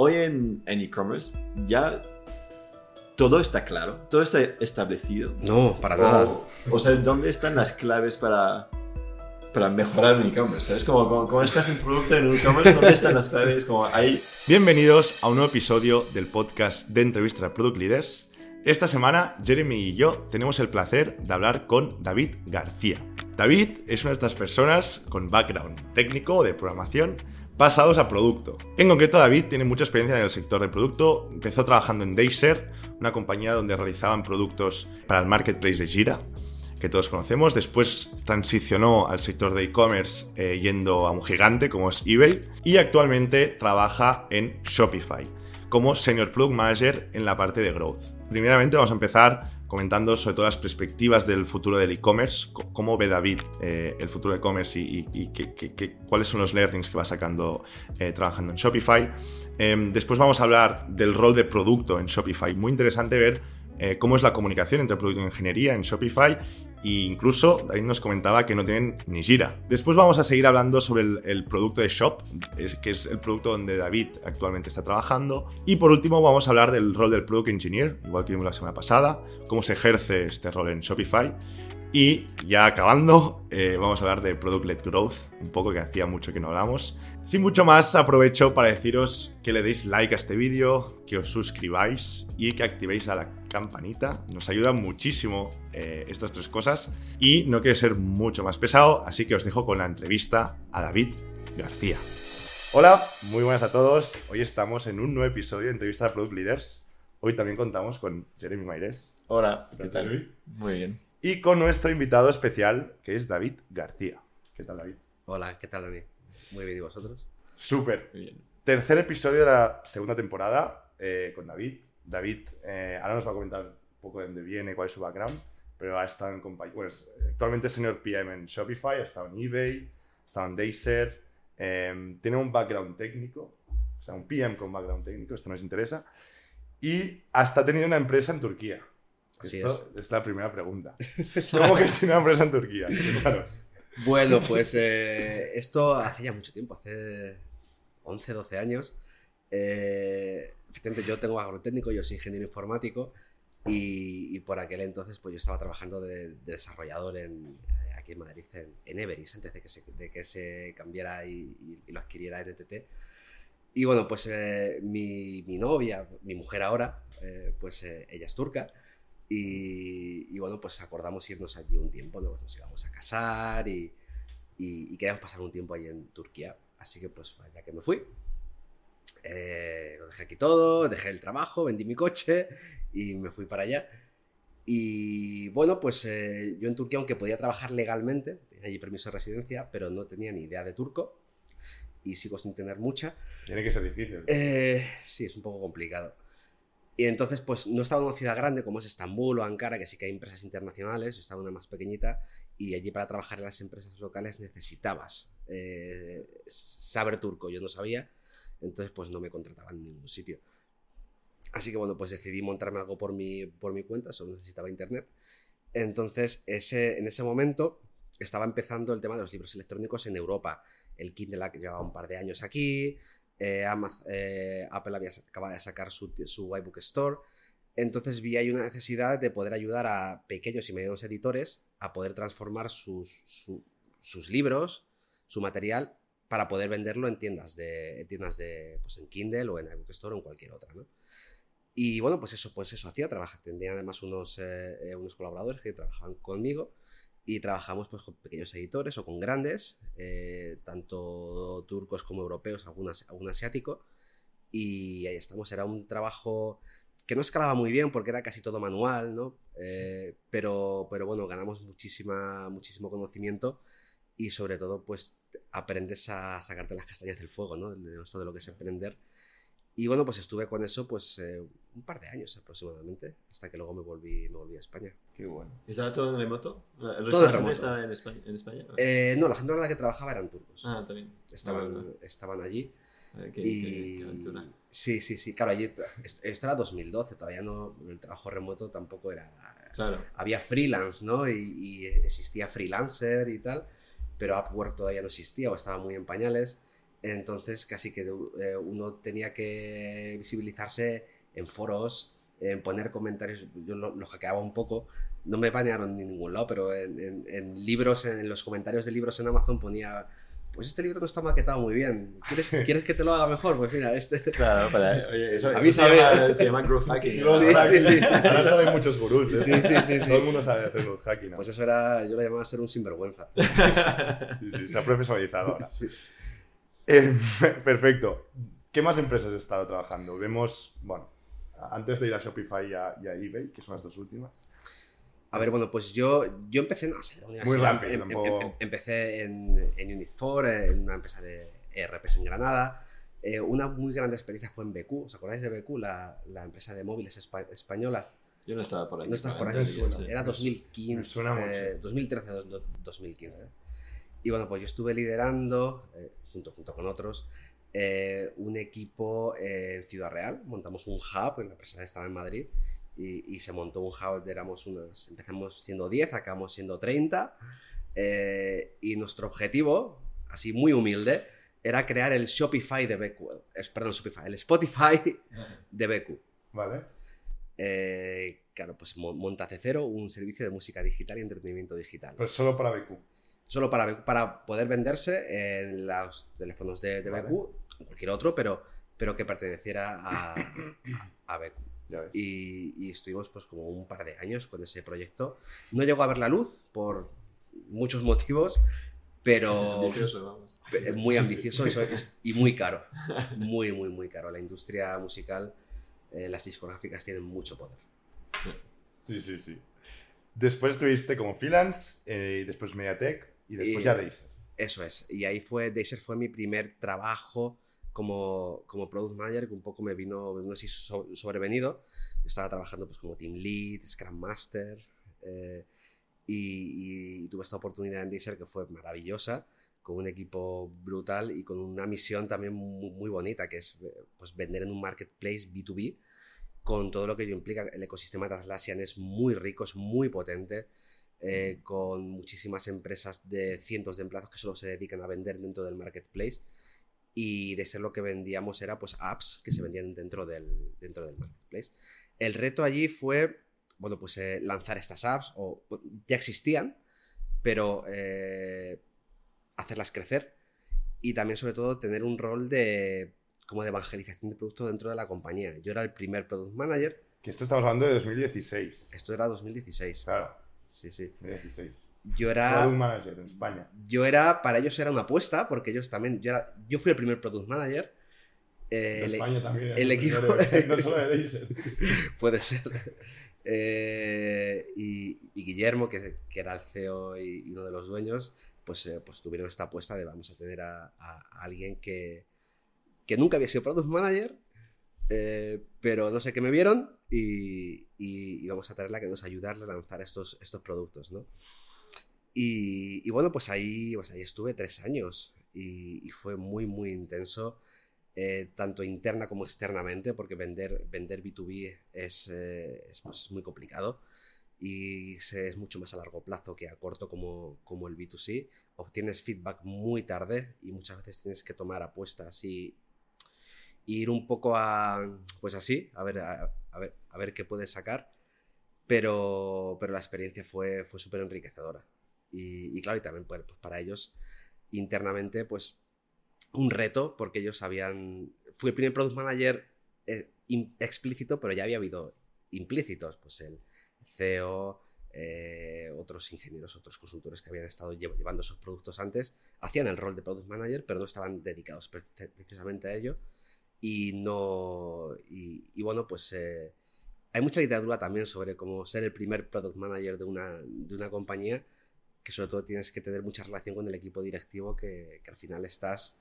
hoy en en e-commerce ya todo está claro, todo está establecido. No, para nada. O, o sabes dónde están las claves para, para mejorar un e-commerce, ¿sabes? Como, como, como estás en producto en un e-commerce, ¿dónde están las claves? Como hay... Bienvenidos a un nuevo episodio del podcast de entrevistas a Product Leaders. Esta semana, Jeremy y yo tenemos el placer de hablar con David García. David es una de estas personas con background técnico de programación pasados a producto. En concreto, David tiene mucha experiencia en el sector de producto. Empezó trabajando en Dayser, una compañía donde realizaban productos para el marketplace de Gira, que todos conocemos. Después transicionó al sector de e-commerce eh, yendo a un gigante como es eBay y actualmente trabaja en Shopify como Senior Product Manager en la parte de Growth. Primeramente vamos a empezar comentando sobre todo las perspectivas del futuro del e-commerce, cómo ve David eh, el futuro del e-commerce y, que, cuáles son los learnings que va sacando eh, trabajando en Shopify. Eh, después vamos a hablar del rol de producto en Shopify. Muy interesante ver eh, cómo es la comunicación entre producto e ingeniería en Shopify e incluso David nos comentaba que no tienen ni Gira. Después vamos a seguir hablando sobre el, producto de Shop, que es el producto donde David actualmente está trabajando. Y por último vamos a hablar del rol del Product Engineer, igual que vimos la semana pasada, cómo se ejerce este rol en Shopify. Y ya acabando, eh, vamos a hablar de Product Led Growth, un poco que hacía mucho que no hablamos. Sin mucho más, aprovecho para deciros que le deis like a este vídeo, que os suscribáis y que activéis a la campanita. Nos ayudan muchísimo eh, estas tres cosas. Y no quiero ser mucho más pesado, así que os dejo con la entrevista a David García. Hola, muy buenas a todos. Hoy estamos en un nuevo episodio de Entrevista a Product Leaders. Hoy también contamos con Jeremy Maires. Hola, ¿Qué tal, Luis? Muy bien. Y con nuestro invitado especial, que es David García. ¿Qué tal, David? Hola, ¿qué tal, Dani? Muy bien, ¿y vosotros? Súper. Tercer episodio de la segunda temporada eh, con David. David eh, ahora nos va a comentar un poco de dónde viene, cuál es su background, pero ha estado en compañía. Bueno, es- actualmente es senior PM en Shopify, ha estado en eBay, ha estado en Dayser. eh, tiene un background técnico, o sea, un PM con background técnico, esto nos interesa. Y hasta ha tenido una empresa en Turquía. Así Esto es. la primera pregunta. ¿Cómo que tiene una empresa en Turquía? Cuéntanos. Bueno, pues eh, esto hace ya mucho tiempo, hace 11, 12 años. Eh, yo tengo background técnico, yo soy ingeniero informático y, y por aquel entonces pues yo estaba trabajando de, de desarrollador en, eh, aquí en Madrid, en, en Everis, antes de que se, de que se cambiara y, y- y lo adquiriera NTT. Y bueno, pues eh, mi, mi novia, mi mujer ahora, eh, pues eh, ella es turca. Y, y bueno, pues acordamos irnos allí un tiempo, ¿no? Pues nos íbamos a casar y, y, y queríamos pasar un tiempo allí en Turquía. Así que pues ya que me fui, eh, lo dejé aquí todo, dejé el trabajo, vendí mi coche y me fui para allá. Y bueno, pues eh, yo en Turquía, aunque podía trabajar legalmente, tenía allí permiso de residencia, pero no tenía ni idea de turco y sigo sin tener mucha. Tiene que ser difícil. Eh, sí, es un poco complicado. Y entonces, pues no estaba en una ciudad grande como es Estambul o Ankara, que sí que hay empresas internacionales, estaba una más pequeñita, y allí para trabajar en las empresas locales necesitabas eh, saber turco, yo no sabía, entonces pues no me contrataban en ningún sitio. Así que bueno, pues decidí montarme algo por mi, por mi cuenta, solo necesitaba internet. Entonces, ese, en ese momento estaba empezando el tema de los libros electrónicos en Europa. El Kindle que llevaba un par de años aquí, eh, eh, Apple había, acaba de sacar su, su iBook Store. Entonces vi ahí una necesidad de poder ayudar a pequeños y medianos editores a poder transformar sus, su- sus libros, su material, para poder venderlo en tiendas de, en tiendas de pues en Kindle o en iBook Store o en cualquier otra, ¿no? Y bueno, pues eso, pues eso hacía, trabaja, tenía además unos, eh, unos colaboradores que trabajaban conmigo y trabajamos pues con pequeños editores o con grandes, eh, tanto turcos como europeos, algún, asi- algún asiático, y ahí estamos, era un trabajo que no escalaba muy bien porque era casi todo manual, ¿no? Eh, pero, pero bueno, ganamos muchísima, muchísimo conocimiento y sobre todo pues aprendes a sacarte las castañas del fuego, ¿no? Esto de lo que es emprender. Y bueno, pues estuve con eso pues eh, un par de años aproximadamente, hasta que luego me volví, me volví a España. Qué bueno. ¿Estaba todo en remoto? ¿El Todo en remoto. estaba en España? En España? Eh, no, la gente con la que trabajaba eran turcos. ah, también. estaban, Ah, estaban allí. ah, qué- y qué- qué aventura. sí, sí, sí. Claro, allí esto era 2012, todavía no, el trabajo remoto tampoco era... Claro. Había freelance, ¿no? Y, y existía freelancer y tal, pero Upwork todavía no existía o estaba muy en pañales. Entonces, casi que eh, uno tenía que visibilizarse en foros, en poner comentarios. Yo lo, lo hackeaba un poco. No me banearon en ningún lado, pero en, en- en libros, en los comentarios de libros en Amazon ponía. Pues este libro no está maquetado muy bien. ¿Quieres, ¿quieres que te lo haga mejor? Pues mira, este. Claro, para, oye, eso, A eso mí se, sabe- llama, se llama growth hacking. Sí, sí, sí, sí, sí. Ahora saben muchos gurús. ¿eh? Sí, sí, sí, sí. Todo el mundo sabe hacer growth hacking. ¿no? Pues eso era. Yo lo llamaba ser un sinvergüenza. Sí, sí, se ha profesionalizado ahora. Eh, perfecto. ¿Qué más empresas has estado trabajando? Vemos, bueno, antes de ir a Shopify y a, y a eBay, que son las dos últimas. A ver, bueno, pues yo, yo empecé en la universidad. Muy rápido, Em- em- tampoco- em- empecé en, en Unit 4, en una empresa de ERPs en Granada. Eh, una muy grande experiencia fue en BQ. ¿Os acordáis de BQ, la, la empresa de móviles espa- española? Yo no estaba por aquí. No estás por ¿eh? aquí. Suena. Sí. Era me 2015. me suena mucho. eh, 2013, do- do- 2015. Y bueno, pues yo estuve liderando, eh, junto, junto con otros, eh, un equipo eh, en Ciudad Real. Montamos un hub, la empresa estaba en Madrid, y, y se montó un hub, éramos unos, empezamos siendo 10, acabamos siendo 30. eh, y nuestro objetivo, así muy humilde, era crear el Shopify de BQ. es- perdón, Shopify, el Spotify de BQ. ¿Vale? Eh, claro, pues mo- monta C0, un servicio de música digital y entretenimiento digital. Pero solo para BQ. Solo para, para poder venderse en los teléfonos de, de Vale. BQ, cualquier otro, pero, pero que perteneciera a, a BQ. Ves. Y, y estuvimos pues como un par de años con ese proyecto. No llegó a ver la luz por muchos motivos, pero Ambicioso, vamos. muy ambicioso y, muy caro. Muy, muy, muy caro. La industria musical, eh, las discográficas tienen mucho poder. Sí, sí, sí. Después estuviste como freelance, eh, y después Mediatek y después Y- ya Days. Eso es. Y ahí fue, Dacer fue mi primer trabajo como, como product manager, que un poco me vino, vino así so- sobrevenido. Estaba trabajando pues como team lead, scrum master, eh, y, y tuve esta oportunidad en Dacer que fue maravillosa, con un equipo brutal y con una misión también muy, muy bonita, que es pues, vender en un marketplace B2B, con todo lo que ello implica. El ecosistema de Atlassian es muy rico, es muy potente eh, con muchísimas empresas de cientos de empleados que solo se dedican a vender dentro del marketplace. Y de ser lo que vendíamos era pues apps que se vendían dentro del, dentro del marketplace. El reto allí fue, bueno, pues eh, lanzar estas apps, o ya existían, pero eh, hacerlas crecer. Y también, sobre todo, tener un rol de como de evangelización de producto dentro de la compañía. Yo era el primer product manager, Que esto estamos hablando de 2016. esto era 2016. Claro, Sí, sí. 2016. Yo era Product Manager en España. yo era, para ellos era una apuesta, porque ellos también, yo, era, yo fui el primer product manager. eh, el- España también. equipo- No solo de puede ser. Eh, y, y Guillermo, que, que era el CEO y, y uno de los dueños, pues, eh, pues tuvieron esta apuesta de vamos a tener a, a- a alguien que, que nunca había sido product manager, eh, pero no sé qué me vieron y, y, y vamos a traerla que nos ayudarle a lanzar estos, estos productos, ¿no? Y, y bueno, pues ahí, pues ahí estuve tres años y, y fue muy, muy intenso, eh, tanto interna como externamente, porque vender, vender B2B es, eh, es, pues, es muy complicado y se, es mucho más a largo plazo que a corto como, como el B2C. Obtienes feedback muy tarde y muchas veces tienes que tomar apuestas y, y ir un poco a, pues así, a ver, a, a ver, a ver qué puedes sacar. Pero, pero la experiencia fue, fue súper enriquecedora. Y, claro, y también pues, para ellos internamente, pues un reto, porque ellos habían... Fui el primer product manager eh, explícito, pero ya había habido implícitos, pues el CEO, eh, otros ingenieros, otros consultores que habían estado lle- llevando esos productos antes, hacían el rol de product manager, pero no estaban dedicados pre- precisamente a ello. Y no... Y bueno, pues... eh, hay mucha literatura también sobre cómo ser el primer product manager de una, de una compañía, que sobre todo tienes que tener mucha relación con el equipo directivo que, que al final estás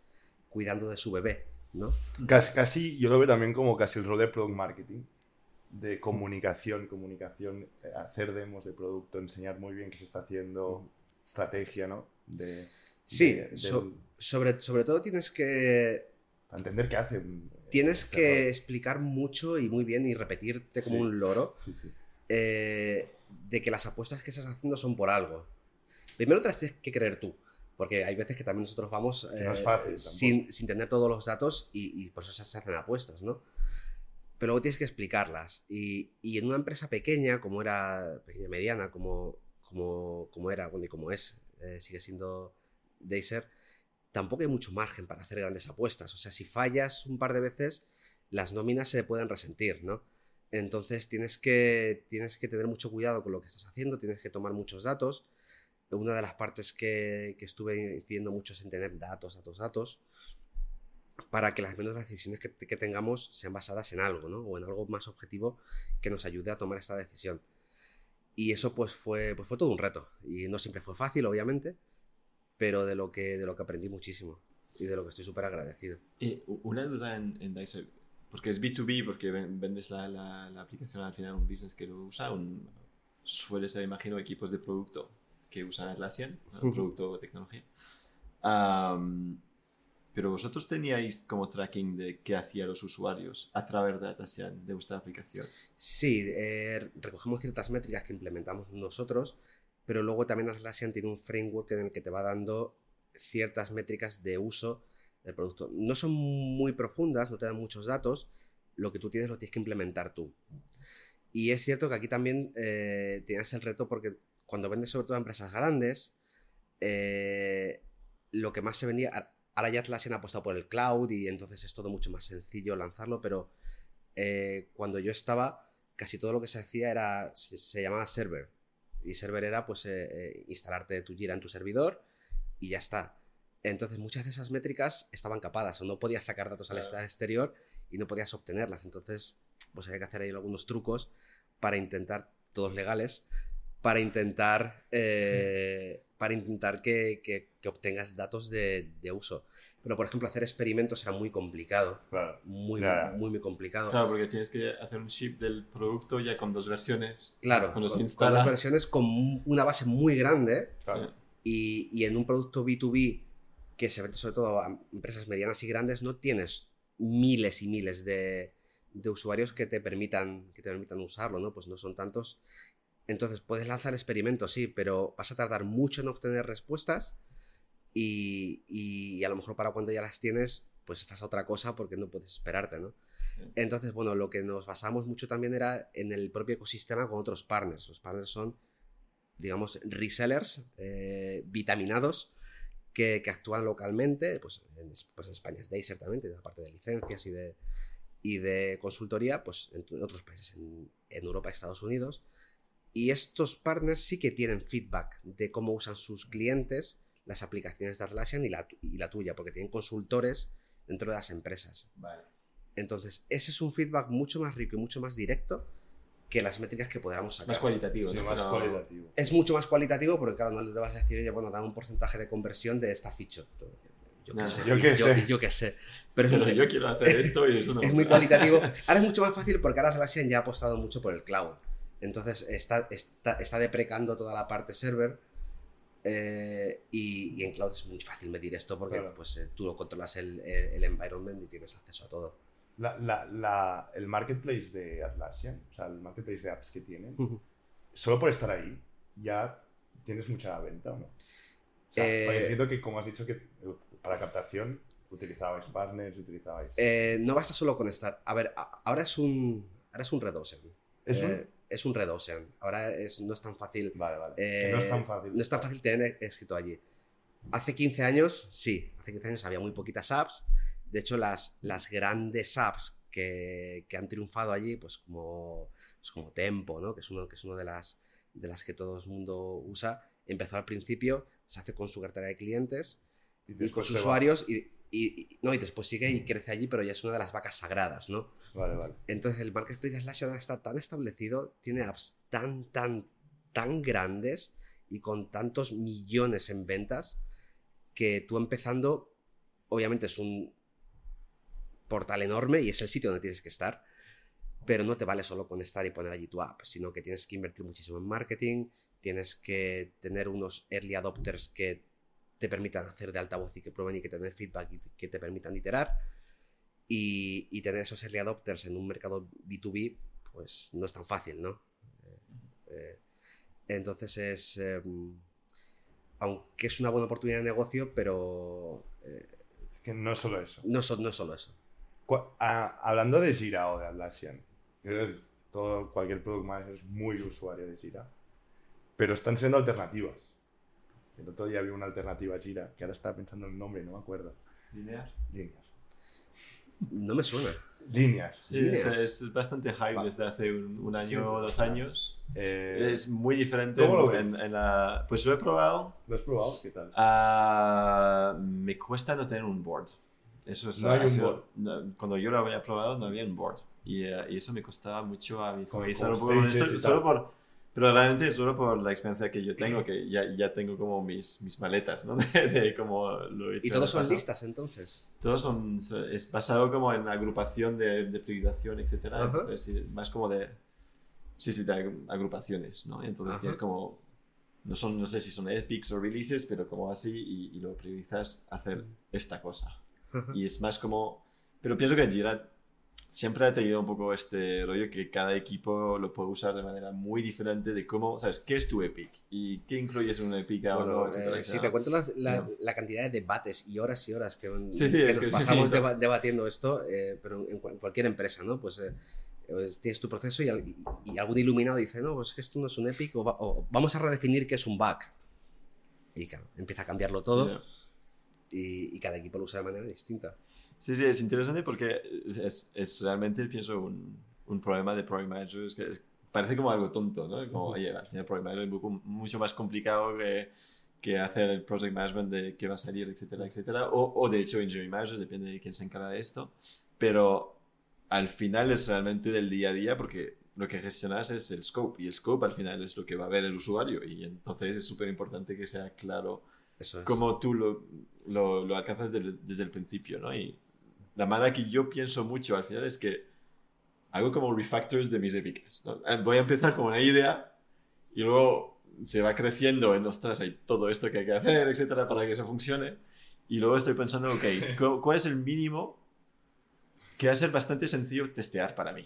cuidando de su bebé, ¿no? Casi, casi, yo lo veo también como casi el rol de product marketing. De comunicación, comunicación, eh, hacer demos de producto, enseñar muy bien qué se está haciendo, estrategia, ¿no? De, Sí, de- del- so- sobre, sobre todo tienes que, entender qué hacen. eh, tienes este que rol. explicar mucho y muy bien y repetirte como Sí. un loro Sí, sí. eh, de que las apuestas que estás haciendo son por algo. Primero te las tienes que creer tú. Porque hay veces que también nosotros vamos no eh, fácil sin, sin tener todos los datos y, y por eso se hacen apuestas, ¿no? Pero luego tienes que explicarlas. Y, y en una empresa pequeña, como era, pequeña mediana, como, como, como era, bueno, y como es, eh, sigue siendo Deiser, tampoco hay mucho margen para hacer grandes apuestas. O sea, si fallas un par de veces, las nóminas se pueden resentir, ¿no? Entonces tienes que, tienes que tener mucho cuidado con lo que estás haciendo, tienes que tomar muchos datos. Una de las partes que, que estuve incidiendo mucho es en tener datos, datos, datos, para que las menos decisiones que, que tengamos sean basadas en algo, ¿no? O en algo más objetivo que nos ayude a tomar esta decisión. Y eso pues fue, pues fue todo un reto. Y no siempre fue fácil, obviamente, pero de lo que, de lo que aprendí muchísimo y de lo que estoy súper agradecido. U- una duda en, en Dicer, porque es B2B, porque ven- vendes la, la, la aplicación al final a un business que lo usa, un, suele ser, imagino, equipos de producto que usan Atlassian. Ujú. producto o tecnología. Pero vosotros teníais como tracking de qué hacían los usuarios a través de Atlassian, de vuestra aplicación. Sí, eh, recogemos ciertas métricas que implementamos nosotros, pero luego también Atlassian tiene un framework en el que te va dando ciertas métricas de uso del producto. No son muy profundas, no te dan muchos datos, lo que tú tienes lo tienes que implementar tú. Y es cierto que aquí también eh, tienes el reto porque cuando vendes sobre todo a empresas grandes, eh, lo que más se vendía, ahora ya Atlassian ha apostado por el cloud y entonces es todo mucho más sencillo lanzarlo, pero eh, cuando yo estaba, casi todo lo que se hacía era, se, se llamaba server. Y server era pues eh, eh, instalarte tu Jira en tu servidor y ya está. Entonces muchas de esas métricas estaban capadas o no podías sacar datos Claro. al exterior y no podías obtenerlas. Entonces pues había que hacer ahí algunos trucos para intentar, todos legales, para intentar, eh, para intentar que, que- que obtengas datos de, de uso. Pero por ejemplo hacer experimentos era muy complicado. Claro. Muy, muy, muy complicado. Claro, porque tienes que hacer un ship del producto ya con dos versiones. Claro, Cuando con, se con dos versiones con una base muy grande claro. y, y en un producto B2B que se vende sobre todo a empresas medianas y grandes, no tienes miles y miles de, de usuarios que te, permitan, que te permitan usarlo, ¿no? Pues no son tantos. Entonces puedes lanzar experimentos, sí, pero vas a tardar mucho en obtener respuestas y, y a lo mejor para cuando ya las tienes, pues estás a otra cosa porque no puedes esperarte, ¿no? Sí. Entonces, bueno, lo que nos basamos mucho también era en el propio ecosistema con otros partners. Los partners son, digamos, resellers eh, vitaminados que, que actúan localmente. Pues en, es- pues en España es Deiser también, tiene la parte de licencias y de, y de consultoría, pues en, en otros países, en, en Europa y Estados Unidos. Y estos partners sí que tienen feedback de cómo usan sus clientes las aplicaciones de Atlassian y la, y la tuya, porque tienen consultores dentro de las empresas. Vale. Entonces, ese es un feedback mucho más rico y mucho más directo que las métricas que podamos sacar. Más cualitativo, Sí, ¿no? más cualitativo. es mucho más cualitativo porque, claro, no le vas a decir, oye, bueno, dame un porcentaje de conversión de esta feature. Yo qué No, sé, yo qué sé. yo sé. Pero, Pero es, yo quiero hacer esto y eso no. es muy cualitativo. Ahora es mucho más fácil porque ahora Atlassian ya ha apostado mucho por el cloud. Entonces está, está, está deprecando toda la parte server. eh, y, y en cloud es muy fácil medir esto porque Claro. pues, eh, tú lo controlas el, el- el environment y tienes acceso a todo. La, la, la- el marketplace de Atlassian, o sea, el marketplace de apps que tienen, solo por estar ahí ya tienes mucha venta, ¿o no? O sea, Eh, entiendo que, como has dicho, que para captación utilizabais partners, utilizabais... Eh, no basta solo con estar. A ver, ahora es un, ahora es un Red Ocean. ¿Es un- es un Red Ocean. Ahora es, no es tan fácil. Vale, vale. eh, no es tan fácil. No es tan fácil tener escrito allí. Hace 15 años, sí. Hace 15 años había muy poquitas apps. De hecho, las, las grandes apps que, que han triunfado allí, pues como, pues como Tempo, ¿no? que es uno, que es uno de, las, de las que todo el mundo usa, empezó al principio, se hace con su cartera de clientes y con después sus va. usuarios y, y- y- no, y después sigue y crece allí, pero ya es una de las vacas sagradas, ¿no? Vale, vale. Entonces el marketplace ahora está tan establecido, tiene apps tan, tan, tan grandes y con tantos millones en ventas que tú empezando, obviamente es un portal enorme y es el sitio donde tienes que estar, pero no te vale solo con estar y poner allí tu app, sino que tienes que invertir muchísimo en marketing, tienes que tener unos early adopters que te permitan hacer de altavoz y que prueben y que te den feedback y que te permitan iterar. Y, y tener esos early adopters en un mercado B2B, pues no es tan fácil, ¿no? Eh, eh, entonces es... eh, aunque es una buena oportunidad de negocio, pero eh, Que no es solo eso. no, so- no es solo eso. A- hablando de Jira o de Atlassian, quiero decir, todo, cualquier product manager es muy usuario de Jira, pero están siendo alternativas. El otro día vi una alternativa a Jira, que ahora estaba pensando en el nombre y no me acuerdo. Linear. Líneas. No me suena. Líneas. Sí, Líneas. es, es bastante hype Va. desde hace un, un año Sí, o dos años. Eh, Es muy diferente ¿Cómo lo en, ves? en la... Pues lo he probado. ¿Lo has probado? ¿Qué tal? Ah, me cuesta no tener un board. Eso es No hay ha un board. no, cuando yo lo había probado no había un board. Y, eh, y eso me costaba mucho a Como- visualizar como y solo tal. por... Pero realmente solo por la experiencia que yo tengo, que ya, ya tengo como mis, mis maletas, ¿no? De, de cómo lo he hecho. ¿Y todos son listas entonces? Todos son, es basado como en agrupación de, de priorización, etc. Ajá. Entonces, sí, más como de, sí, sí, de ag- agrupaciones, ¿no? Entonces Ajá. tienes como, no, son, no sé si son epics o releases, pero como así y, y lo priorizas hacer esta cosa. Ajá. Y es más como, pero pienso que Jira siempre ha tenido un poco este rollo que cada equipo lo puede usar de manera muy diferente de cómo, ¿sabes? ¿Qué es tu epic? ¿Y qué incluyes en una epic? Bueno, no, eh, si te cuento la, la- No. la cantidad de debates y horas y horas que, Sí, sí, que nos que pasamos deba- debatiendo esto, eh, pero en, cua- en cualquier empresa, ¿no? Pues eh, pues tienes tu proceso y, y- y algún iluminado dice, no, pues es que esto no es un epic o, va- o vamos a redefinir qué es un bug. Y claro, empieza a cambiarlo todo Sí. y, y cada equipo lo usa de manera distinta. Sí, sí, es interesante porque es, es, es realmente, pienso, un, un problema de Project Manager. Es que parece como algo tonto, ¿no? Como, oye, al final Project Manager es mucho más complicado que, que hacer el Project Management de qué va a salir, etcétera, etcétera. O, o de hecho, Engineering Manager, depende de quién se encarga de esto. Pero al final es realmente del día a día porque lo que gestionas es el scope y el scope al final es lo que va a ver el usuario y entonces es súper importante que sea claro Eso es. cómo tú lo, lo, lo alcanzas desde, desde el principio, ¿no? Y la manera que yo pienso mucho al final es que hago como refactors de mis épicas, ¿no? Eh, Voy a empezar con una idea y luego se va creciendo en, ostras, hay todo esto que hay que hacer, etcétera, para que eso funcione. Y luego estoy pensando, ok, ¿cu- ¿cuál es el mínimo que va a ser bastante sencillo testear para mí?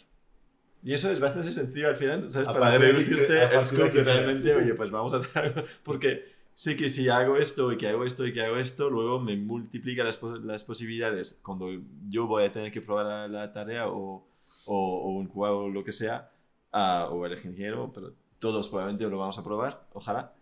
Y eso es bastante sencillo al final, ¿sabes? Para reducirte el scope de realmente, oye, pues vamos a hacer algo. Porque sé que si hago esto y que hago esto y que hago esto, luego me multiplica las, pos- las posibilidades cuando yo voy a tener que probar la, la tarea o, o, o un QA o lo que sea, o el ingeniero, pero todos probablemente lo vamos a probar, ojalá.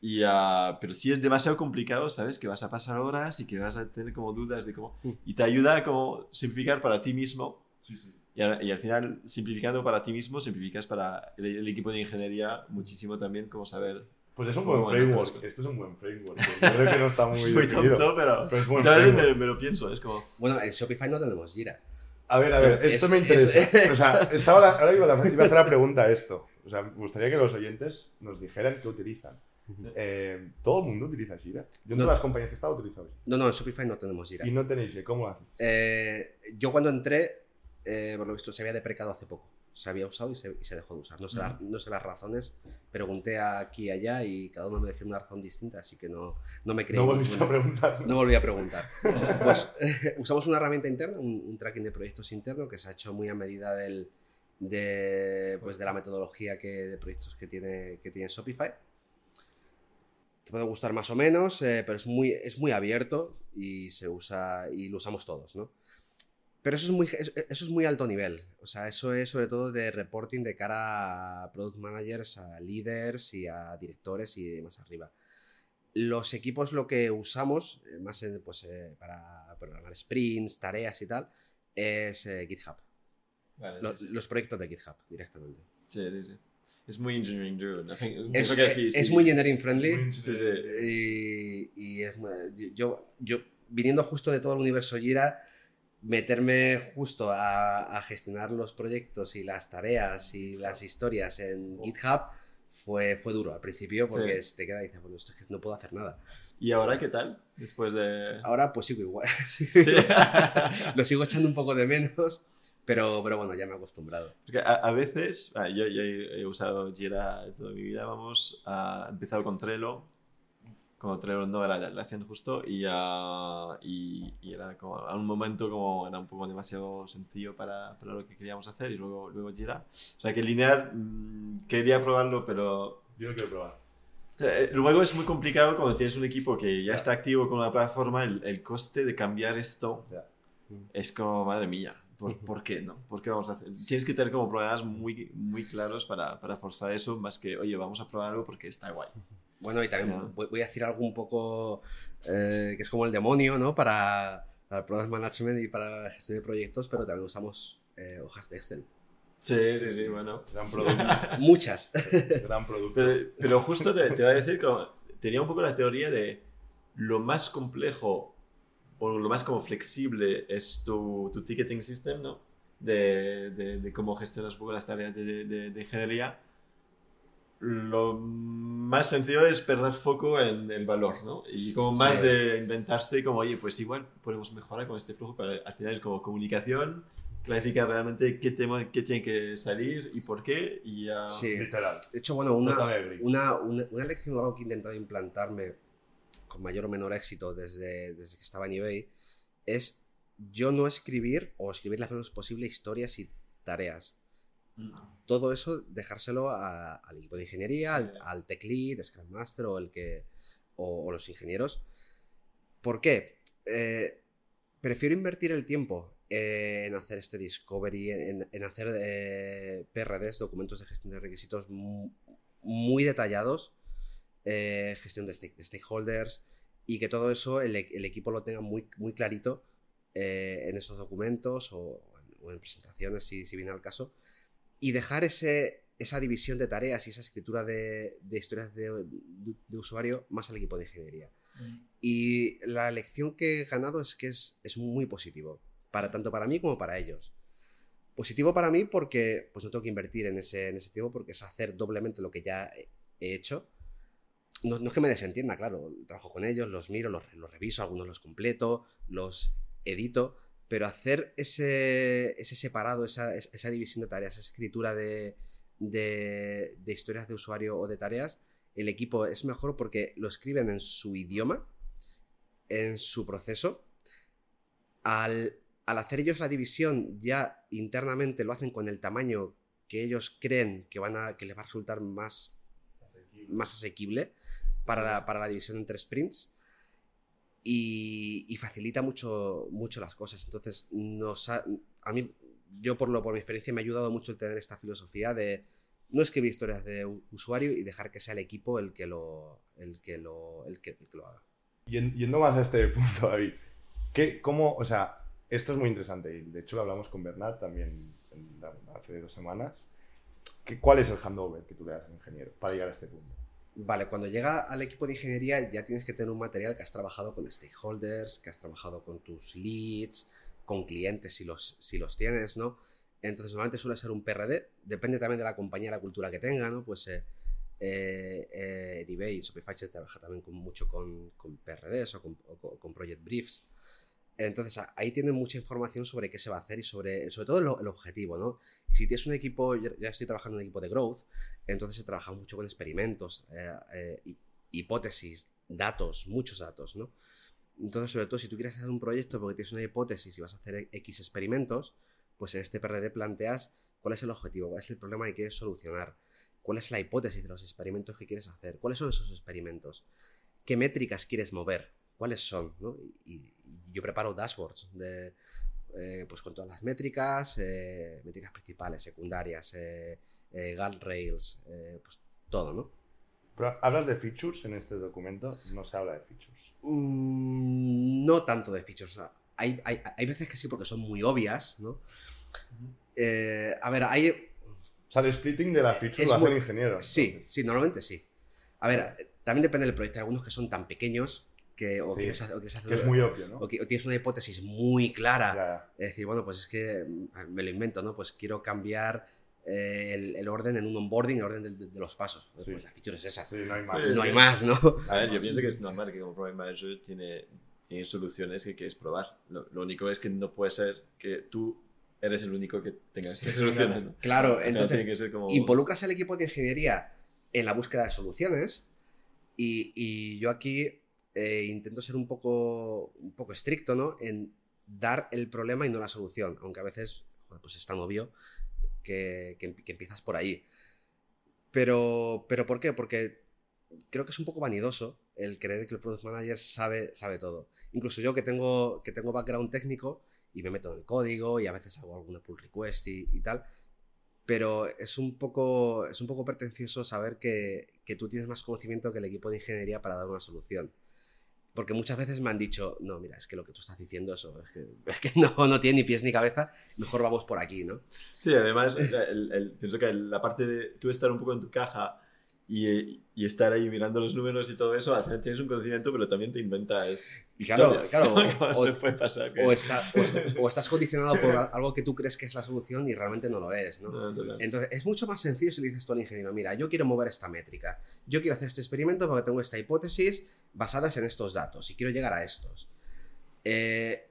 Y, ah, pero si es demasiado complicado, ¿sabes? Que vas a pasar horas y que vas a tener como dudas de cómo... Y te ayuda a como simplificar para ti mismo Sí, sí. y, al- y al final, simplificando para ti mismo, simplificas para el, el equipo de ingeniería muchísimo también, como saber. Pues es un buen bueno, framework. fresco. Este es un buen framework. Yo creo que no está muy es muy definido. tonto, pero. Pero es buen framework. me, me lo pienso, es como. Bueno, en Shopify no tenemos Jira. A ver, a Sí, ver, esto es- me interesa. es- O sea, estaba la- ahora iba, a la- iba a hacer la pregunta a esto. O sea, me gustaría que los oyentes nos dijeran qué utilizan. Eh, ¿Todo el mundo utiliza Jira? Yo en No. todas las compañías que he estado he utilizado Jira. No, no, en Shopify no tenemos Jira. Y no tenéis, Jira. ¿cómo lo haces? Eh, yo cuando entré, eh, por lo visto, se había deprecado hace poco. Se había usado y se, y se dejó de usar. No sé, la- no sé las razones. Pregunté aquí y allá y cada uno me decía una razón distinta, así que no, no me creí. No volviste a preguntar. No volví a preguntar. Pues usamos una herramienta interna, un, un tracking de proyectos interno que se ha hecho muy a medida del, de, pues, de la metodología que, de proyectos que tiene, que tiene Shopify. Te puede gustar más o menos, eh, pero es muy, es muy abierto y se usa y lo usamos todos, ¿no? Pero eso es, muy, eso es muy alto nivel. O sea, eso es sobre todo de reporting de cara a product managers, a leaders y a directores y más arriba. Los equipos lo que usamos, eh, más pues, eh, para programar sprints, tareas y tal, es eh, GitHub. Vale, Lo- sí, sí. Los proyectos de GitHub directamente. Sí, sí, sí. Es muy engineering driven. I think- Es, que sí, es muy engineering friendly. Sí. Y, y es, yo, yo, viniendo justo de todo el universo Jira, meterme justo a, a gestionar los proyectos y las tareas y las historias en GitHub fue, fue duro al principio porque Sí. te queda y dices, bueno, esto es que no puedo hacer nada. ¿Y ahora qué tal? Después de. Ahora pues sigo igual. Sí. Lo sigo echando un poco de menos, pero, pero bueno, ya me he acostumbrado. Porque a, a veces, ah, yo, yo he he usado Jira toda mi vida, vamos, ah, he empezado con Trello, como Trello no era la hacían justo, y, ah, y, y era como, a un momento como era un poco demasiado sencillo para, para lo que queríamos hacer, y luego, luego Jira. O sea que Linear mm, quería probarlo, pero Yo lo quiero probar. Eh, Luego es muy complicado cuando tienes un equipo que ya está activo con la plataforma, el, el coste de cambiar esto Ya. es como, madre mía, ¿por, por qué no? ¿Por qué vamos a hacer? Tienes que tener como problemas muy, muy claros para, para forzar eso, más que, oye, vamos a probar algo porque está guay. Bueno, y también voy, a decir algo un poco eh, que es como el demonio, ¿no? Para, para el Product Management y para la gestión de proyectos, pero también usamos eh, hojas de Excel. Sí, sí, sí, bueno. Gran producto. Muchas. gran producto. Pero, pero justo te, te voy a decir, como, tenía un poco la teoría de lo más complejo o lo más como flexible es tu, tu ticketing system, ¿no? De, de, de cómo gestionas un poco las tareas de- de ingeniería. Lo más sencillo es perder foco en el valor, ¿no? Y como más Sí. de inventarse como, oye, pues igual podemos mejorar con este flujo, pero al final es como comunicación, clarificar realmente qué, tema, qué tiene que salir y por qué, y ya... Sí. Literal. De hecho, bueno, una, una, una, una lección o algo que he intentado implantarme con mayor o menor éxito desde, desde que estaba en eBay es yo no escribir o escribir las menos posible historias y tareas. Todo eso dejárselo a- al equipo de ingeniería, al, al tech lead, Scrum Master o, el que, o, o los ingenieros. ¿Por qué? Eh, prefiero invertir el tiempo eh, en hacer este discovery, en, en hacer eh, PRDs, documentos de gestión de requisitos mu- muy detallados, eh, gestión de, stake- de stakeholders y que todo eso el, el equipo lo tenga muy, muy clarito en esos documentos o, o en presentaciones si, si viene al caso y dejar ese, esa división de tareas y esa escritura de, de historias de, de- de usuario más al equipo de ingeniería. Y la lección que he ganado es que es, es muy positivo, para, tanto para mí como para ellos. Positivo para mí porque pues no tengo que invertir en ese, en ese tiempo porque es hacer doblemente lo que ya he, he hecho. No, no es que me desentienda, claro, trabajo con ellos, los miro, los, los reviso, algunos los completo, los edito, pero hacer ese, ese separado, esa, esa división de tareas, esa escritura de, de, de historias de usuario o de tareas, el equipo es mejor porque lo escriben en su idioma, en su proceso. Al, al hacer ellos la división, ya internamente lo hacen con el tamaño que ellos creen que, van a, que les va a resultar más, más asequible para la, para la división entre sprints y, y facilita mucho, mucho las cosas. Entonces, nos ha- a mí, yo por, lo, por mi experiencia me ha ayudado mucho el tener esta filosofía de no escribir historias de usuario y dejar que sea el equipo el que lo, el que lo, el que, el que lo haga. Yen- Yendo más a este punto, David, ¿qué, cómo, o sea, esto es muy interesante y de hecho lo hablamos con Bernat también hace dos semanas. ¿Qué- ¿Cuál es el handover que tú le das al ingeniero para llegar a este punto? Vale, cuando llega al equipo de ingeniería ya tienes que tener un material que has trabajado con stakeholders, que has trabajado con tus leads, con clientes si los, si los tienes, ¿no? Entonces normalmente suele ser un PRD, depende también de la compañía, la cultura que tenga, ¿no? Pues eh, eh, eh, eBay, Shopify trabaja también con, mucho con, con PRDs o con, project briefs. Entonces ahí tienen mucha información sobre qué se va a hacer y sobre, sobre todo el, el objetivo, ¿no? Si tienes un equipo, ya estoy trabajando en un equipo de growth, entonces se trabaja mucho con experimentos, eh, eh, hi- hipótesis, datos, muchos datos, ¿no? Entonces, sobre todo, si tú quieres hacer un proyecto porque tienes una hipótesis y vas a hacer X experimentos, pues en este PRD planteas cuál es el objetivo, cuál es el problema que quieres solucionar, cuál es la hipótesis de los experimentos que quieres hacer, cuáles son esos experimentos, qué métricas quieres mover, cuáles son. Y, yo preparo dashboards de, eh, pues con todas las métricas, eh, métricas principales, secundarias, eh, guardrails, eh, pues todo, ¿no? Pero, ¿Hablas de features en este documento? No se habla de features. Mm, no tanto de features. hay, hay, hay veces que sí porque son muy obvias, ¿no? Eh, a ver, hay... O sea, el splitting de la feature Es lo hace muy- el ingeniero. Sí, entonces. sí, normalmente sí. A ver, también depende del proyecto. Hay algunos que son tan pequeños que o Sí, quieres hacer, o quieres hacer- Que es muy obvio, ¿no? o que- o tienes una hipótesis muy clara. Ya. Es decir, bueno, pues es que mm, me lo invento, ¿no? Pues quiero cambiar eh, el, el orden en un onboarding, el orden de, de- de los pasos. Sí. Pues la feature es esa. Sí, no hay más. Sí, No hay más, ¿no? A ver, yo pienso que es normal que como Project Manager tiene, tiene soluciones que quieres probar. Lo, lo único es que no puede ser que tú eres el único que tenga estas soluciones. ¿no? Claro, entonces tiene que ser como... involucras al equipo de ingeniería en la búsqueda de soluciones y, y yo aquí eh, intento ser un poco, un poco estricto ¿no? en dar el problema y no la solución, aunque a veces pues es tan obvio que, empiezas por ahí. Pero, pero ¿por qué? Porque creo que es un poco vanidoso el creer que el product manager sabe, sabe todo. Incluso yo que tengo, que tengo background técnico y me meto en el código y a veces hago alguna pull request y, y tal, pero es un poco, es un poco pretencioso saber que, que, tú tienes más conocimiento que el equipo de ingeniería para dar una solución. Porque muchas veces me han dicho, no, mira, es que lo que tú estás diciendo eso, es que, es que no, no, tiene ni pies ni cabeza, mejor vamos por aquí, ¿no? Sí, además, el, el, pienso que la parte de tú estar un poco en tu caja y, y, estar ahí mirando los números y todo eso, al final tienes un conocimiento, pero también te inventas. Claro, claro. O, se puede pasar, o, está, o, está, o, estás condicionado por algo que tú crees que es la solución y realmente no lo es. ¿no? No, no, no. Entonces, es mucho más sencillo si le dices tú al ingeniero: mira, yo quiero mover esta métrica, yo quiero hacer este experimento porque tengo esta hipótesis basadas en estos datos y quiero llegar a estos. Eh,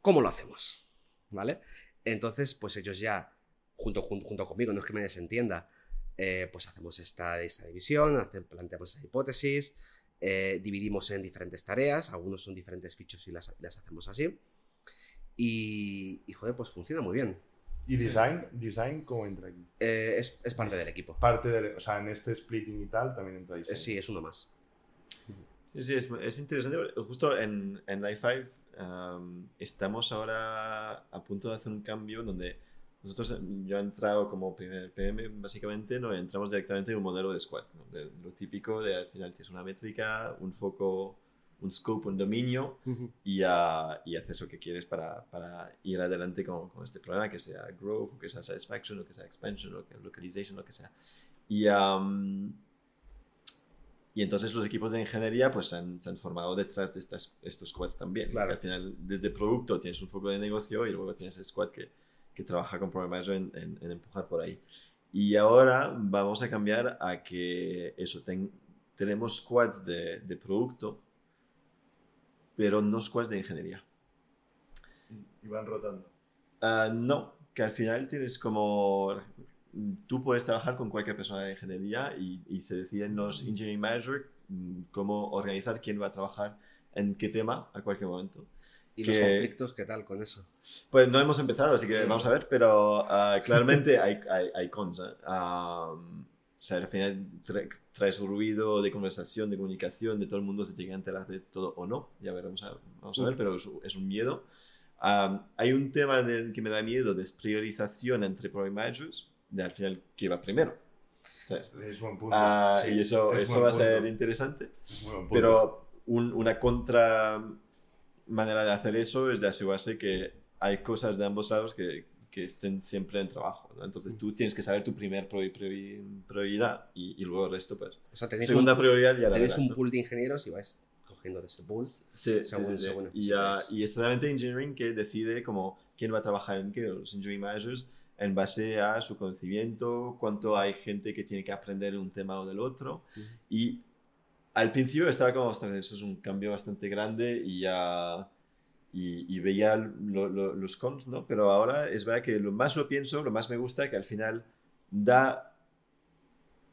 ¿Cómo lo hacemos? ¿Vale? Entonces, pues ellos ya, junto, junto, junto conmigo, no es que me desentienda, eh, pues hacemos esta, esta división, hace, planteamos esa hipótesis, eh, dividimos en diferentes tareas, algunos son diferentes fichos y las, las hacemos así. Y, y, joder, pues funciona muy bien. ¿Y design, design cómo entra aquí? Eh, es, es, parte del equipo. Parte del, o sea, en este splitting y tal también entra design. Sí, es uno más. Sí, sí, es, es interesante. Justo en, en Life 5 um, estamos ahora a punto de hacer un cambio donde nosotros, yo he entrado como primer PM, básicamente, ¿no? entramos directamente en un modelo de squads, ¿no? de lo típico de al final tienes una métrica, un foco, un scope, un dominio y, uh, y haces lo que quieres para, para ir adelante con, con, este problema, que sea growth, o que sea satisfaction, o que sea expansion, o que localization, lo que sea. Y, um, y entonces los equipos de ingeniería pues se han, se han formado detrás de estas, estos squads también. Claro. Al final, desde producto tienes un foco de negocio y luego tienes el squad que que trabaja con Product Manager en, en, en, empujar por ahí. Y ahora vamos a cambiar a que eso, ten, tenemos squads de, de, producto, pero no squads de ingeniería. ¿Y van rotando? Uh, no, que al final tienes como... Tú puedes trabajar con cualquier persona de ingeniería y, y se deciden los engineering manager mm, cómo organizar quién va a trabajar en qué tema a cualquier momento. ¿Y que, los conflictos qué tal con eso? Pues no hemos empezado, así que vamos a ver, pero uh, claramente hay, hay, hay cons. ¿eh? Um, o sea, al final tra traes ruido de conversación, de comunicación, de todo el mundo se llega a enterar de todo o no. Ya veremos, a, vamos a ver, pero es, es un miedo. Um, hay un tema de, que me da miedo de priorización entre product managers, de al final qué va primero. ¿sabes? Es buen punto. Uh, sí, y eso, eso va a ser interesante. Pero un, una contra manera de hacer eso es de asegurarse que hay cosas de ambos lados que, que estén siempre en trabajo. ¿no? Entonces tú tienes que saber tu primer prioridad y, y luego el resto, pues. O sea, tenés segunda un, prioridad ya la Tenés verás, un ¿no? pool de ingenieros y vais cogiendo de ese pool. Sí, sí, según, sí, sí. según Y, uh, y, es realmente engineering que decide como quién va a trabajar en qué, los engineering managers, en base a su conocimiento, cuánto hay gente que tiene que aprender un tema o del otro. Uh -huh. Y al principio estaba como, ostras, eso es un cambio bastante grande y ya y, y veía lo, lo, los cons, ¿no? Pero ahora es verdad que lo más lo pienso, lo más me gusta, que al final da,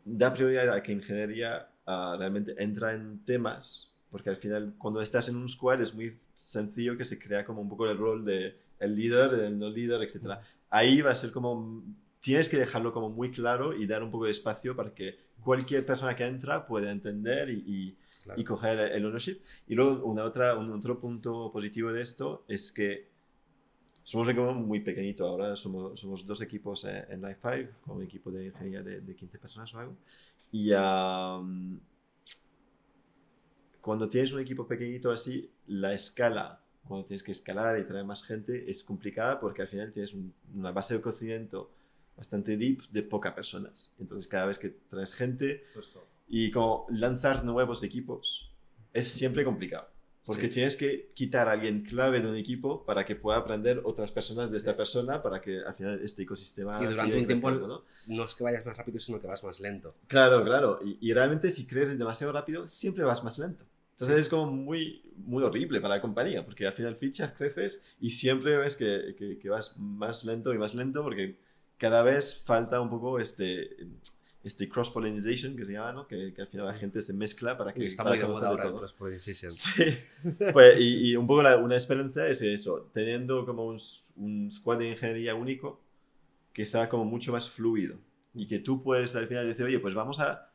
da prioridad a que ingeniería uh, realmente entra en temas, porque al final cuando estás en un squad es muy sencillo que se crea como un poco el rol de el líder, del no líder, etc. Ahí va a ser como, tienes que dejarlo como muy claro y dar un poco de espacio para que cualquier persona que entra pueda entender y, y Claro. y coger el ownership. Y luego una otra, un otro punto positivo de esto es que somos un equipo muy pequeñito ahora, somos, somos dos equipos en Life 5, con un equipo de ingeniería de, de 15 personas o algo. Y um, cuando tienes un equipo pequeñito así, la escala, cuando tienes que escalar y traer más gente, es complicada porque al final tienes un, una base de conocimiento bastante deep de pocas personas. Entonces cada vez que traes gente... Es y como lanzar nuevos equipos es siempre complicado. Porque sí. tienes que quitar a alguien clave de un equipo para que pueda aprender otras personas de esta sí. persona para que al final este ecosistema. Y durante un tiempo ¿no? no es que vayas más rápido, sino que vas más lento. Claro, claro. Y, y realmente si creces demasiado rápido, siempre vas más lento. Entonces sí. es como muy, muy horrible para la compañía, porque al final fichas, creces y siempre ves que, que, que vas más lento y más lento porque cada vez falta un poco este este cross-pollination que se llama, ¿no? Que, que, al final la gente se mezcla para que... Está muy de moda ahora el cross-pollination. Sí, pues, y, y, un poco la, una esperanza es eso, teniendo como un, un, squad de ingeniería único que sea como mucho más fluido y que tú puedes al final decir, oye, pues vamos a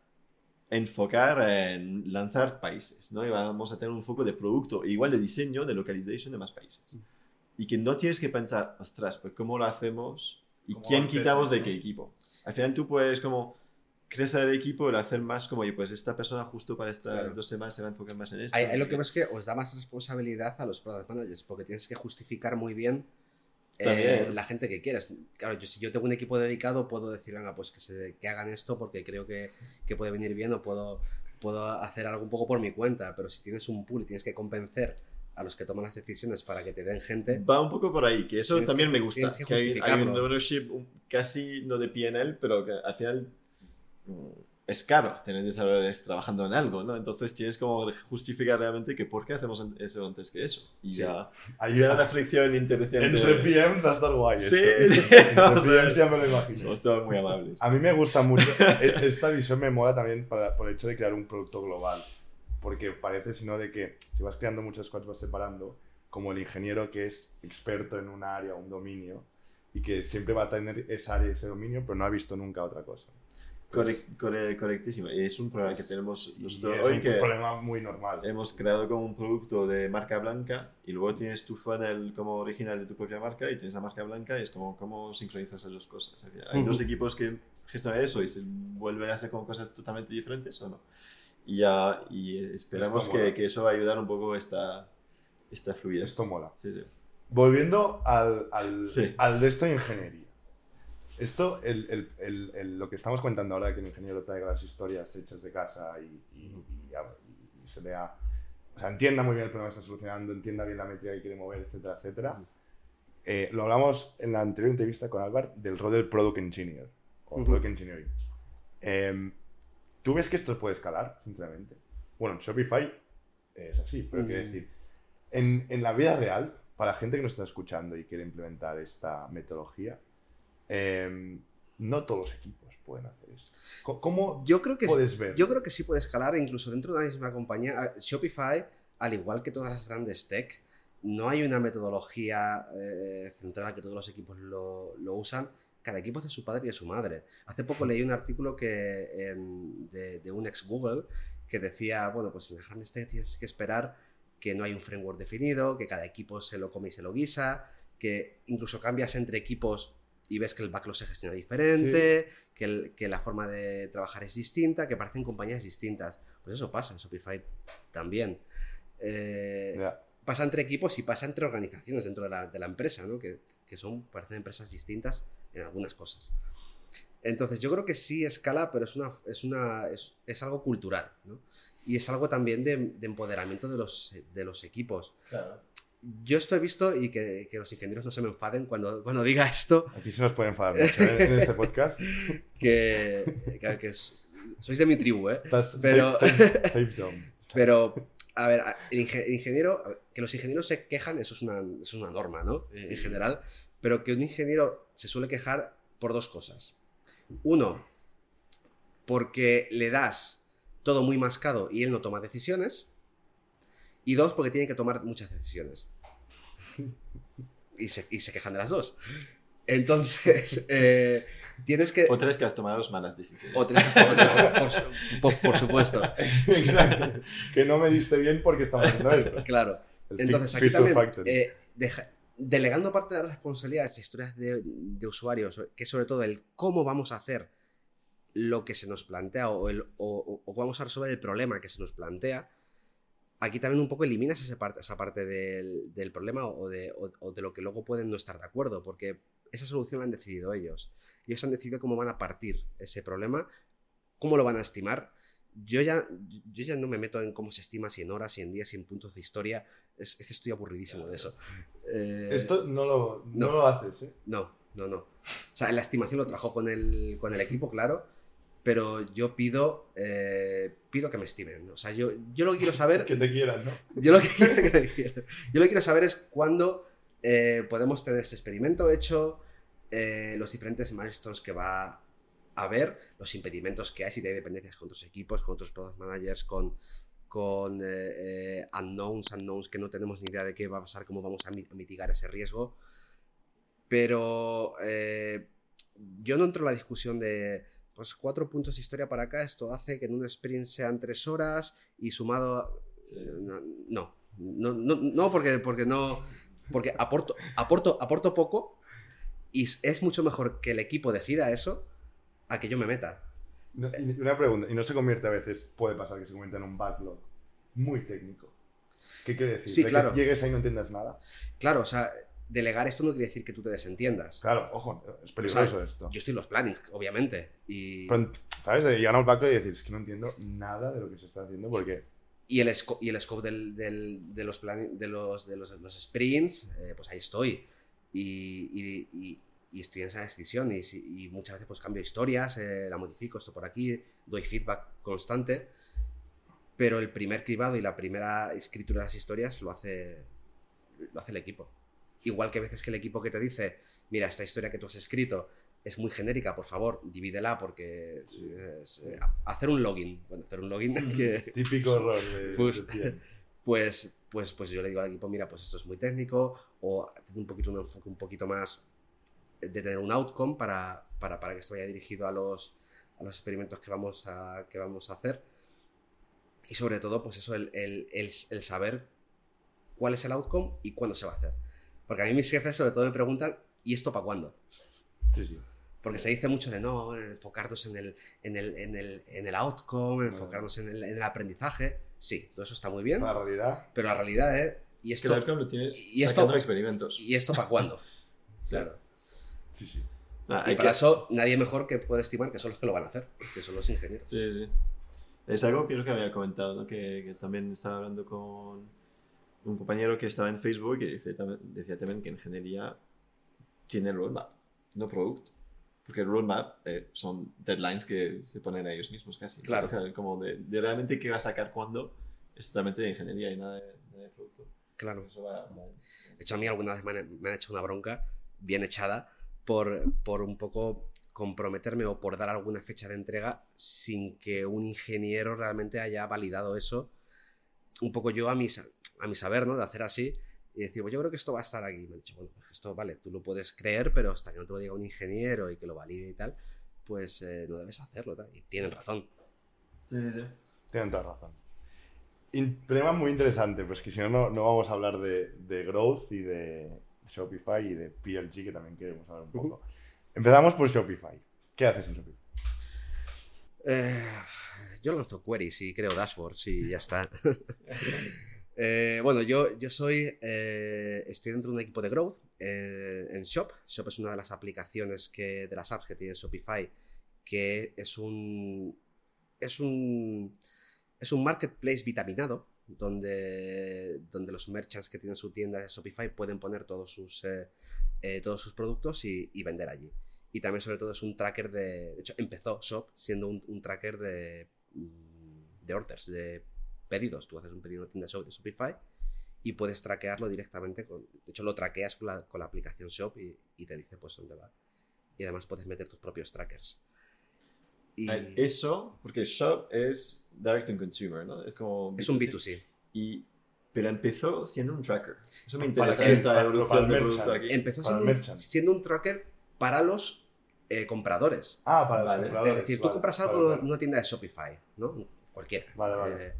enfocar en lanzar países, ¿no? Y vamos a tener un foco de producto, igual de diseño, de localization de más países. Y que no tienes que pensar, ostras, pues cómo lo hacemos y ¿Cómo quién quitamos de qué equipo. Al final tú puedes como crecer el equipo y hacer más como, oye, pues esta persona justo para estas Claro. dos semanas se va a enfocar más en esto. Ahí, ahí lo que ves que os da más responsabilidad a los product managers porque tienes que justificar muy bien eh, la gente que quieres. Claro, yo, si yo tengo un equipo dedicado, puedo decir, venga, pues que, se, que hagan esto porque creo que, que puede venir bien o puedo, puedo hacer algo un poco por mi cuenta. Pero si tienes un pool y tienes que convencer a los que toman las decisiones para que te den gente, Va un poco por ahí, que eso también que- me gusta. que hay, hay un ownership casi no de PNL, pero que al final mm, es caro tener desarrolladores trabajando en algo, ¿no? Entonces tienes como justificar realmente que por qué hacemos eso antes que eso. Y Sí. ya hay una fricción interesante. entre PMs va a estar guay. Sí, esto. Entre. PMs ya me lo imagino. Todos muy amables. A mí me gusta mucho, e- esta visión me mola también para- por el hecho de crear un producto global, porque parece sino de que si vas creando muchas cosas vas separando, como el ingeniero que es experto en un área, un dominio, y que siempre va a tener esa área, ese dominio, pero no ha visto nunca otra cosa. Pues, Correc- corre- correctísimo. Y es un problema que pues, tenemos nosotros es hoy un que problema muy normal. hemos creado como un producto de marca blanca y luego tienes tu funnel como original de tu propia marca y tienes la marca blanca y es como cómo sincronizas esas dos cosas. Es decir, Hay dos equipos que gestionan eso y se vuelven a hacer como cosas totalmente diferentes o no. Y, ya, y esperamos que, que eso va a ayudar un poco esta, esta fluidez. Esto mola. Sí, sí. Volviendo al, al, Sí. al de esto de ingeniería. Esto, el, el- el- el- lo que estamos contando ahora de que el ingeniero traiga las historias hechas de casa y, y- y- y- y se vea, o sea, entienda muy bien el problema que está solucionando, entienda bien la métrica que quiere mover, etcétera, etcétera. Eh, lo hablamos en la anterior entrevista con Álvaro del rol del Product Engineer o Ujú. Product Engineering. Em, ¿Tú ves que esto puede escalar, sinceramente? Bueno, en Shopify es así, pero quiero Mm. decir, en, en la vida real, para gente que nos está escuchando y quiere implementar esta metodología, em, no todos los equipos pueden hacer esto. ¿Cómo yo creo que puedes ver? Yo creo que sí puede escalar incluso dentro de la misma compañía. Shopify, al igual que todas las grandes tech, no hay una metodología eh, centrada que todos los equipos lo, lo usan. Cada equipo hace su padre y de su madre. Hace poco leí un artículo que, em, de, de un ex Google que decía, bueno, pues en las grandes tech tienes que esperar que no hay un framework definido, que cada equipo se lo come y se lo guisa, que incluso cambias entre equipos y ves que el backlog se gestiona diferente, que, el- que la forma de trabajar es distinta, que parecen compañías distintas. Pues eso pasa en Shopify también. Eh, Ya. Pasa entre equipos y pasa entre organizaciones dentro de la, de la empresa, ¿no? que, que son, parecen empresas distintas en algunas cosas. Entonces, yo creo que sí escala, pero es, una, es, una, es, es algo cultural. ¿no? Y es algo también de, de empoderamiento de los, de los equipos. Yo esto he visto y que, que los ingenieros no se me enfaden cuando, cuando diga esto, Aquí se nos puede enfadar mucho ¿eh? en este podcast. que, que, que es- sois de mi tribu, ¿eh? Pero- safe, safe-. Pero, a ver, el, inge- el ingeniero, que los ingenieros se quejan, eso es una, eso es una norma, ¿no? En general, pero que un ingeniero se suele quejar por dos cosas. Uno, porque le das todo muy mascado y él no toma decisiones. Y dos, porque tiene que tomar muchas decisiones. Y se, y se quejan de las dos. Entonces, eh, tienes que... O tres que has tomado malas decisiones. o tienes que- o- por, su- por- por supuesto, Exacto. Que no me diste bien porque estamos haciendo esto. claro. El Entonces, aquí también, eh, deja- delegando parte de la responsabilidad de estas historias de, de usuarios, que es sobre todo el cómo vamos a hacer lo que se nos plantea o, el- o- o- o vamos a resolver el problema que se nos plantea, aquí también un poco eliminas esa parte, esa parte del, del problema o de, o- o de lo que luego pueden no estar de acuerdo, porque esa solución la han decidido ellos. Ellos han decidido cómo van a partir ese problema, cómo lo van a estimar. Yo ya, yo ya no me meto en cómo se estima, si en horas, si en días, si en puntos de historia. Es, es que estoy aburridísimo de eso. Eh, Esto no lo, no no. lo haces, ¿eh? No, no, no. O sea, la estimación lo trabajo con el, con el equipo, claro, pero yo pido, eh, pido que me estimen. O sea, yo, yo lo que quiero saber... Que te quieran, ¿no? Yo lo que quiero, yo lo que quiero saber es cuándo eh, podemos tener este experimento hecho, eh, los diferentes milestones que va a haber, los impedimentos que hay, si hay dependencias con otros equipos, con otros product managers, con, con unknowns, unknowns que no tenemos ni idea de qué va a pasar, cómo vamos a, mi- a mitigar ese riesgo. Pero yo no entro en la discusión de pues cuatro puntos de historia para acá, esto hace que en un sprint sean tres horas y sumado... a- Sí. No, no, no, no, porque, porque no... Porque aporto, aporto, aporto poco y es- mucho mejor que el equipo decida eso a que yo me meta. No, una pregunta, y no se convierte a veces, puede pasar que se convierta en un backlog muy técnico. ¿Qué quiere decir? Sí, ¿De que claro. llegues ahí y no entiendas nada. Claro, o sea, delegar esto no quiere decir que tú te desentiendas. Claro, ojo, es peligroso esto. Yo estoy en los plannings, obviamente. Y, Pero, ¿Sabes? De llegar a un backlog y decir, es que no entiendo nada de lo que se está haciendo porque y el, y el scope del- del- de, los de, los, de los, los sprints, eh, pues ahí estoy. Y, y- y- y estoy en esa decisión. Y, y muchas veces pues cambio historias, eh, la modifico, esto por aquí, doy feedback constante. Pero el primer cribado y la primera escritura de las historias lo hace, lo hace el equipo. Igual que a veces que el equipo que te dice, mira, esta historia que tú has escrito es muy genérica, por favor, divídela porque es, eh, hacer un login. Bueno, hacer un login que, típico error de, Pues- de pues, pues, pues yo le digo al equipo, mira, pues esto es muy técnico, o tener un poquito un enfoque un poquito más de tener un outcome para, para, para que esto vaya dirigido a los, a los experimentos que vamos a, que vamos a hacer. Y sobre todo, pues eso, el, el- el- el saber cuál es el outcome y cuándo se va a hacer. Porque a mí mis jefes sobre todo me preguntan, ¿y esto para cuándo? Sí, sí. Porque se dice mucho de no, enfocarnos en el, en el, en el, en el outcome, enfocarnos en el, en el aprendizaje. Sí, todo eso está muy bien. La realidad, Pero la realidad es. ¿Y Es que esto, el tienes y esto- experimentos. ¿y esto para cuándo? Sí. Claro. sí, sí. Ah, Y hay para que- eso nadie mejor que puede estimar que son los que lo van a hacer, que son los ingenieros. Sí, sí. Es algo que creo que había comentado, ¿no? que, que también estaba hablando con un compañero que estaba en Facebook y dice, decía también que ingeniería tiene roadmap, no product. Porque el roadmap eh, son deadlines que se ponen a ellos mismos casi. Claro. O sea, como de, de realmente qué va a sacar cuándo, es totalmente de ingeniería y nada de, nada de producto. Claro. Eso va, va- De hecho, a mí alguna vez me han, hecho una bronca bien echada por, por un poco comprometerme o por dar alguna fecha de entrega sin que un ingeniero realmente haya validado eso. Un poco yo a mi, sa- a mi saber, ¿no? De hacer así y decir, pues yo creo que esto va a estar aquí. Y me han dicho, bueno, pues esto, vale, tú lo puedes creer, pero hasta que no te lo diga un ingeniero y que lo valide y tal, pues eh, no debes hacerlo. tal. Y tienen razón. Sí, sí, sí. Tienen toda razón. In- tema muy interesante, pues que si no, no, no vamos a hablar de, de growth y de Shopify y de PLG, que también queremos hablar un poco. Empezamos por Shopify. ¿Qué haces en Shopify? Eh, yo lanzo queries y creo dashboards y ya está. Eh, bueno, yo, yo soy, eh, estoy dentro de un equipo de growth eh, en Shop. Shop es una de las aplicaciones que, de las apps que tiene Shopify, que es un, es un, es un marketplace vitaminado, donde, donde los merchants que tienen su tienda de Shopify pueden poner todos sus, todos sus productos y, y vender allí. Y también sobre todo es un tracker de... De hecho, empezó Shop siendo un, un tracker de, mm, de orders, de pedidos. Tú haces un pedido en una tienda Shop de Shopify y puedes traquearlo directamente. Con, de hecho, lo traqueas con la, con la aplicación Shop y, y te dice pues dónde va. Y además puedes meter tus propios trackers. Y Ah, Eso, porque Shop es direct to consumer, ¿no? Es como... es un B2C. Y, pero empezó siendo un tracker. Eso me Para interesa el- esta para- evolución para producto aquí. Empezó para siendo, un- siendo un tracker para los eh, compradores. Ah, para Vale. los compradores. Es decir, tú vale, compras algo vale. en una tienda de Shopify, ¿no? Cualquiera. Vale, vale. Eh,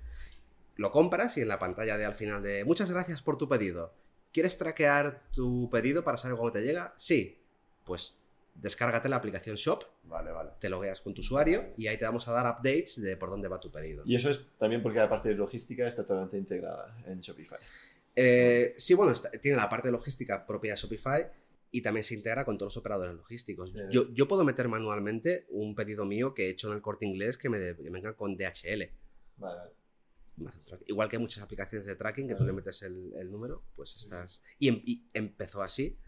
lo compras y en la pantalla de al final de muchas gracias por tu pedido. ¿Quieres traquear tu pedido para saber cuándo te llega? Sí. Pues descárgate la aplicación Shop, Vale, vale. te logueas con tu usuario y ahí te vamos a dar updates de por dónde va tu pedido. Y eso es también porque la parte de logística está totalmente integrada en Shopify. Eh, sí, bueno, está- tiene la parte de logística propia de Shopify y también se integra con todos los operadores logísticos. Sí. Yo, yo puedo meter manualmente un pedido mío que he hecho en el corte inglés que me, de- que venga con DHL. Vale, vale. Me hace un track- Igual que muchas aplicaciones de tracking que tú le metes el, el número, pues estás. Y, em- y empezó así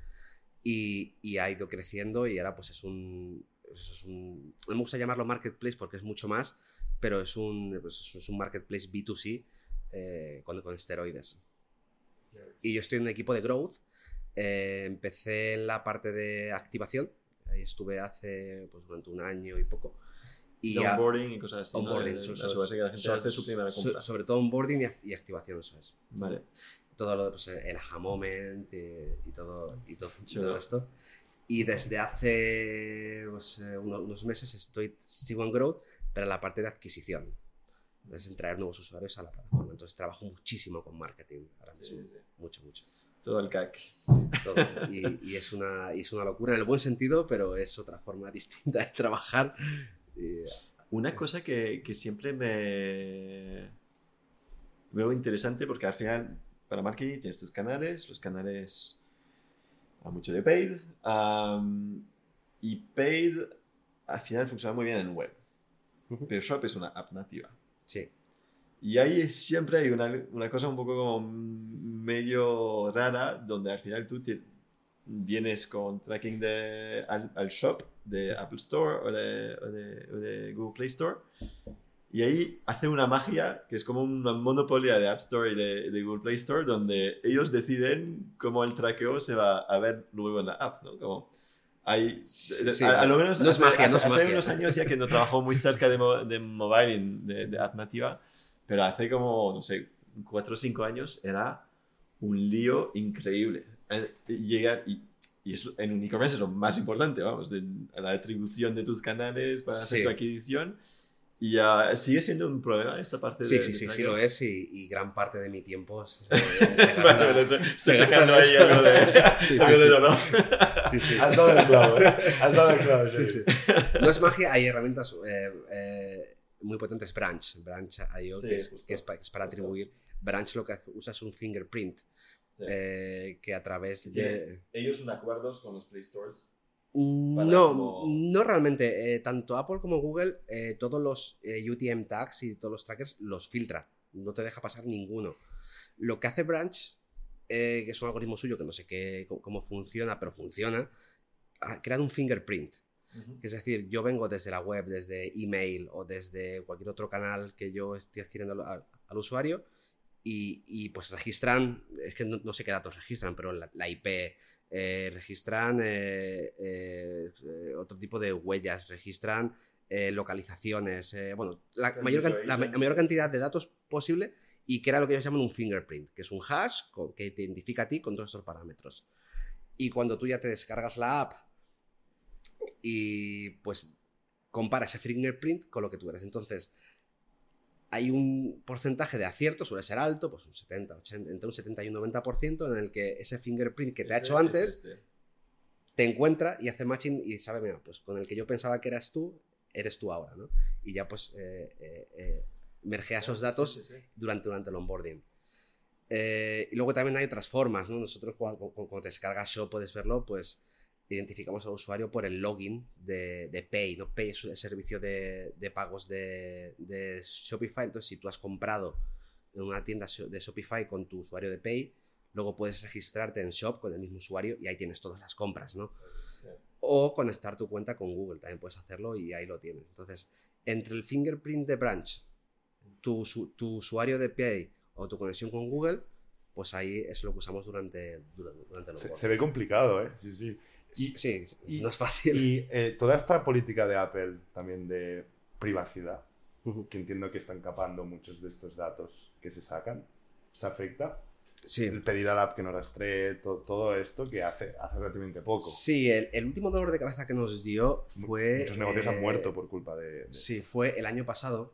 y, y ha ido creciendo y ahora pues es un. eso es un no me gusta llamarlo marketplace porque es mucho más, pero es un, pues, es un marketplace B2C eh, con, con esteroides. Y yo estoy en un equipo de growth. eh, empecé en la parte de activación. Ahí estuve hace pues durante un año y poco. Y De onboarding y cosas así. ¿no? onboarding, De- so- de so- asegurarse que la gente so- hace su primera so- compra. sobre todo onboarding y, y activación, eso es. Vale. Todo lo de pues, el aha moment y, y todo, y, todo, todo esto. Y desde hace pues, eh, uno- unos meses estoy, sigo en Growth, pero en la parte de adquisición. Entonces, en traer nuevos usuarios a la plataforma. Entonces, trabajo muchísimo con marketing ahora Sí, mismo. sí. Mucho, mucho. Todo el CAC. Todo. Y, y es una, y es una locura en el buen sentido, pero es otra forma distinta de trabajar. Y, Una cosa que, que siempre me veo interesante porque al final para marketing tienes tus canales, los canales a mucho de paid y paid al final funciona muy bien en web, pero Shop es una app nativa. sí, Y ahí siempre hay una, una cosa un poco como medio rara donde al final tú te- vienes con tracking de, al, al shop de Apple Store o de, o de- o de Google Play Store y ahí hace una magia que es como una monopolio de App Store y de, de Google Play Store donde ellos deciden cómo el traqueo se va a ver luego en la app, ¿no? Como hay, sí, a, a lo menos no hace- magia, hace- magia. unos años ya que no trabajo muy cerca de, mo- de mobile, de, de app nativa, pero hace como, no sé, cuatro o cinco años era un lío increíble. Eh, Llegar y, y eso en un e-commerce es lo más importante, vamos, de, la atribución de tus canales para hacer Sí. tu adquisición. Y ah, sigue siendo un problema esta parte sí, de sí, de sí, sí traqueo? lo es y, y gran parte de mi tiempo se, gasta- vale, se- se se gasta dejando en ahí eso. algo de, Sí, sí, algo de sí. dolor. Sí, sí. Has dado el clavo, ¿eh? Has dado el clavo, sí. Sí, sí. No es magia, hay herramientas eh, eh, muy potentes. Branch, Branch.io, Sí, que, es, que es pa- es para atribuir. Branch lo que hace- usa es un fingerprint Sí. eh, que a través de. Ellos son acuerdos con los Play Stores. Mm, No, como- no realmente. Eh, tanto Apple como Google, eh, todos los UTM tags y todos los trackers los filtra. No te deja pasar ninguno. Lo que hace Branch, que es un algoritmo suyo que no sé qué, cómo, funciona, pero funciona, ha creado un fingerprint. Es decir, yo vengo desde la web, desde email o desde cualquier otro canal que yo estoy adquiriendo al usuario y, y, pues registran, es que no, no sé qué datos registran, pero la, la IP, eh, registran eh, eh, otro tipo de huellas, registran eh, localizaciones, bueno, la mayor, la mayor cantidad de datos posible y que era lo que ellos llaman un fingerprint, que es un hash co- que te identifica a ti con todos estos parámetros. Y cuando tú ya te descargas la app y pues compara ese fingerprint con lo que tú eres. Entonces, hay un porcentaje de acierto, suele ser alto, pues un 70, 80, entre un 70 y un 90%, en el que ese fingerprint que te ha hecho es antes este. te encuentra y hace matching y sabe, mira, pues con el que yo pensaba que eras tú, eres tú ahora, ¿no? Y ya pues eh, eh, eh, mergea esos datos Sí, sí, sí. durante, durante el onboarding. Eh, y luego también hay otras formas, ¿no? Nosotros cuando, cuando- te descargas Shop puedes verlo, pues identificamos al usuario por el login de, de Pay, ¿no? Pay es el servicio de, de pagos de, de Shopify, entonces si tú has comprado en una tienda de Shopify con tu usuario de Pay, luego puedes registrarte en Shop con el mismo usuario y ahí tienes todas las compras, ¿no? Sí. O conectar tu cuenta con Google, también puedes hacerlo y ahí lo tienes. Entonces, entre el fingerprint de Branch, tu, tu usuario de Pay o tu conexión con Google, pues ahí es lo que usamos durante, durante, durante los Se, se ve complicado, ¿eh? Sí, sí. Sí, sí, y- no es fácil. Y eh, toda esta política de Apple también de privacidad, que entiendo que están capando muchos de estos datos que se sacan, ¿se afecta? Sí. El pedir a la app que no rastree, to- todo esto que hace, hace relativamente poco. Sí, el, el último dolor de cabeza que nos dio fue. Muchos negocios han eh, muerto por culpa de... de- Sí, fue el año pasado.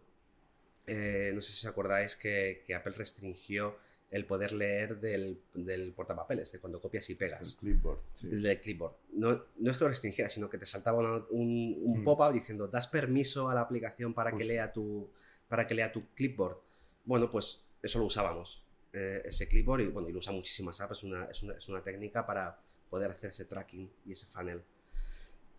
eh, no sé si os acordáis que, que Apple restringió el poder leer del, del portapapeles, de cuando copias y el pegas. clipboard. sí. El del clipboard. No, no es que lo restringiera, sino que te saltaba una- un, un Mm. pop-up diciendo, ¿das permiso a la aplicación para que, lea tu, para que lea tu clipboard? Bueno, pues eso lo usábamos, eh, ese clipboard, y bueno, y lo usa muchísimas apps, es una, es, una, es una técnica para poder hacer ese tracking y ese funnel.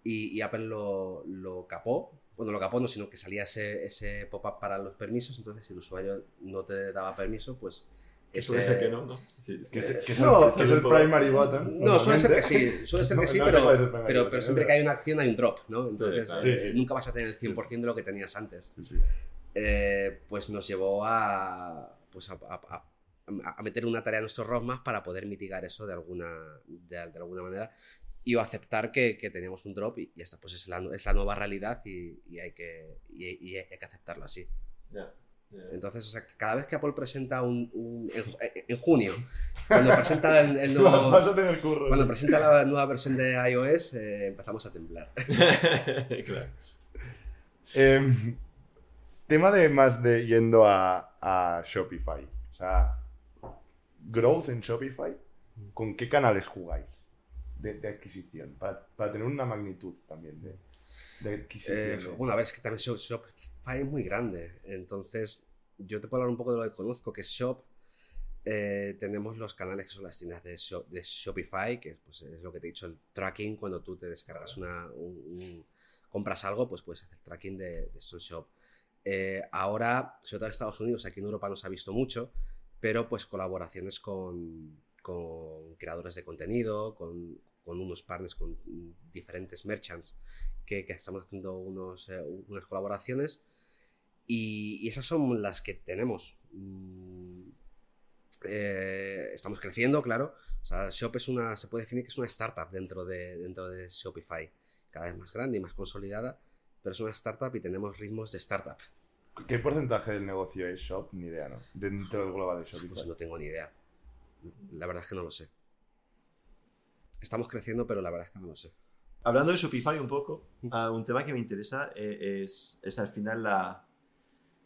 Y, y Apple lo, lo capó, bueno, lo capó no, sino que salía ese, ese pop-up para los permisos, entonces si el usuario no te daba permiso, pues... Que suele ser que no, ¿no? Sí, sí. Que es, que es No, el, que es el primary button. no, suele ser que sí, suele ser No- que sí, no pero, primary pero, pero es siempre que hay una acción hay un drop, ¿no? Entonces claro. eh, Sí, sí. nunca vas a tener el 100% de lo que tenías antes. Sí, sí. Eh, pues nos llevó a, pues a, a- a- a meter una tarea en nuestro roadmap para poder mitigar eso de alguna, de, de alguna manera y o aceptar que, que teníamos un drop y, y esta pues es la, es la nueva realidad y, y hay que, y, y hay que aceptarlo así. Ya. Entonces, o sea, cada vez que Apple presenta un, un- en, ju- en junio, cuando presenta el, el nuevo, Vas a tener curro. cuando presenta la nueva versión de iOS, eh, empezamos a temblar. claro. Em, tema de más de yendo a, a Shopify. O sea, growth en Shopify, ¿con qué canales jugáis de, de adquisición? Para, para tener una magnitud también de, de. Eh, bueno, a ver, es que también Shop- Shopify es muy grande. Entonces, yo te puedo hablar un poco de lo que conozco, que es Shop. Eh, tenemos los canales que son las tiendas de, Shop- de Shopify, que pues, es lo que te he dicho, el tracking. Cuando tú te descargas una. un- un- compras algo, pues puedes hacer tracking de, de shop. Eh, ahora, sobre todo en Estados Unidos, aquí en Europa no se ha visto mucho, pero pues colaboraciones con, con creadores de contenido, con, con unos partners, con diferentes merchants que, que estamos haciendo unos, eh, unas colaboraciones y, y esas son las que tenemos. Mm, eh, estamos creciendo, claro. O sea, Shop es una, se puede definir que es una startup dentro de, dentro de Shopify, cada vez más grande y más consolidada, pero es una startup y tenemos ritmos de startup. ¿Qué porcentaje del negocio es Shop? Ni idea, ¿no? Dentro del global de Shopify. Pues no tengo ni idea. La verdad es que no lo sé. Estamos creciendo, pero la verdad es que no lo sé. Hablando de Shopify un poco, ah, un tema que me interesa eh, es, es al final la,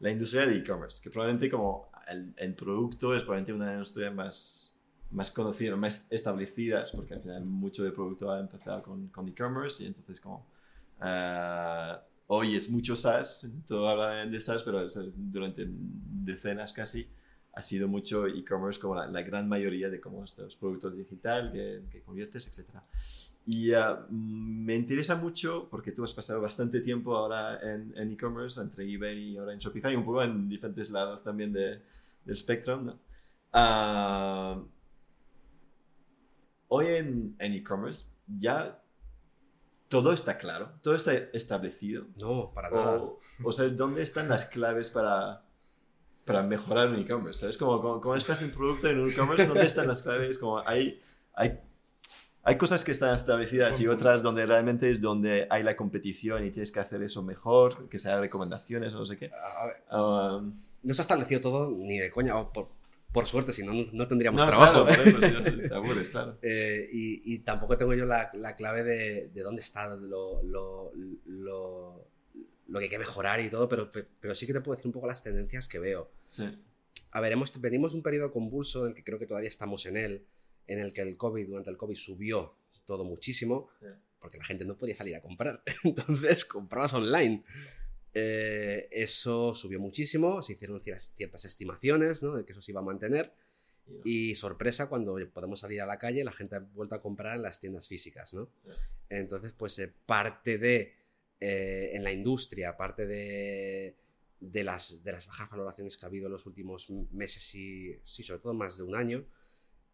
la industria de e-commerce, que probablemente como el, el producto es probablemente una industria más, más conocida, más establecidas, porque al final mucho de producto ha empezado con, con e-commerce y entonces como ah, hoy es mucho SaaS, todo habla de SaaS, pero durante decenas casi ha sido mucho e-commerce como la, la gran mayoría de cómo estos productos digital que, que conviertes, etcétera. Y mm, me interesa mucho porque tú has pasado bastante tiempo ahora en en e-commerce, entre eBay y ahora en Shopify, un poco en diferentes lados también de, del spectrum. ¿no? Ah, hoy en e-commerce ya todo está claro, todo está establecido. No, para nada. O, o sabes, ¿dónde están las claves para, para mejorar un e-commerce? ¿Sabes? Como, como, como estás en producto en un e-commerce, ¿dónde están las claves? Como hay, hay, hay cosas que están establecidas y otras donde realmente es donde hay la competición y tienes que hacer eso mejor, que sea recomendaciones o no sé qué. A ver, Um, no se ha establecido todo ni de coña, por, por suerte, si no, no tendríamos no, trabajo. claro, por eso, si no, te aburres, claro. Eh, y, y tampoco tengo yo la, la clave de, de dónde está lo, lo, lo, lo que hay que mejorar y todo, pero, pero sí que te puedo decir un poco las tendencias que veo. Sí, A ver, hemos, venimos de un periodo convulso en el que creo que todavía estamos en él, en el que el COVID, durante el COVID subió todo muchísimo, sí. porque la gente no podía salir a comprar. Entonces comprabas online. Eh, eso subió muchísimo, se hicieron ciertas, ciertas estimaciones ¿no? de que eso se iba a mantener. Y sorpresa, cuando podemos salir a la calle, la gente ha vuelto a comprar en las tiendas físicas, ¿no? Entonces, pues eh, parte de, eh, en la industria, parte de, de, las, de las bajas valoraciones que ha habido en los últimos meses y, sí, sobre todo más de un año,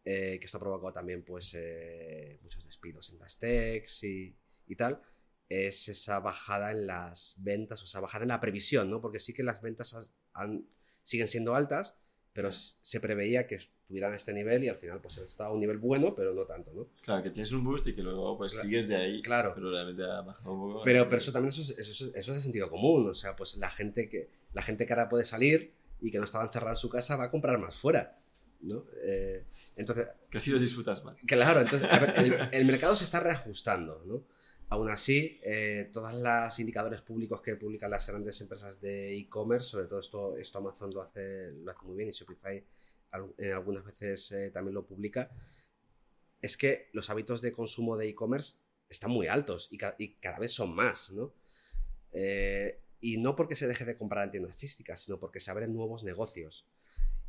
eh, que esto ha provocado también, pues, eh, muchos despidos en las techs y, y tal, es esa bajada en las ventas, o esa bajada en la previsión, ¿no? Porque sí que las ventas han- siguen siendo altas, pero se preveía que estuvieran a este nivel y al final pues estaba a un nivel bueno, pero no tanto, ¿no? Claro, que tienes un boost y que luego pues Claro. sigues de ahí. Claro. Pero realmente ha bajado un poco. Pero, pero eso también eso es, eso, es- eso es de sentido común, o sea, pues la gente que la gente que ahora puede salir y que no estaba encerrada en su casa va a comprar más fuera, ¿no? Eh, entonces, Que así lo disfrutas más. Claro, entonces, a ver, el, el mercado se está reajustando, ¿no? Aún así, eh, todos los indicadores públicos que publican las grandes empresas de e-commerce, sobre todo esto, esto Amazon lo hace, lo hace muy bien y Shopify en algunas veces eh, también lo publica, es que los hábitos de consumo de e-commerce están muy altos y, ca- y cada vez son más, ¿no? Eh, y no porque se deje de comprar en tiendas físicas, sino porque se abren nuevos negocios.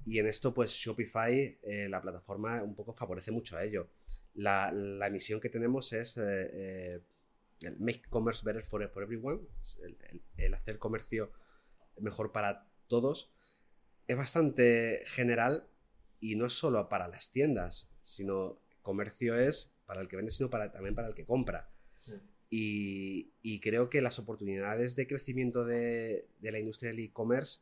Y en esto, pues Shopify, eh, la plataforma, un poco favorece mucho a ello. La, la misión que tenemos es eh, eh, el Make Commerce Better for, for Everyone, el, el- el hacer comercio mejor para todos. Es bastante general y no es solo para las tiendas, sino comercio es para el que vende, sino para, también para el que compra. Sí. Y, y creo que las oportunidades de crecimiento de, de la industria del e-commerce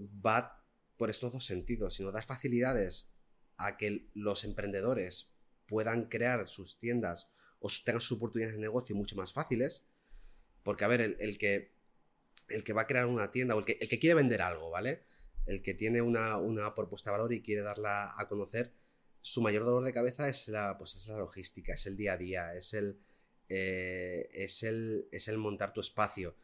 va por estos dos sentidos, sino dar facilidades a que los emprendedores puedan crear sus tiendas o tengan sus oportunidades de negocio mucho más fáciles. Porque, a ver, el, que, el que va a crear una tienda o el que, el que quiere vender algo, ¿vale? el que tiene una, una propuesta de valor y quiere darla a conocer, su mayor dolor de cabeza es la, pues es la logística, es el día a día, es el, eh, es el, es el montar tu espacio.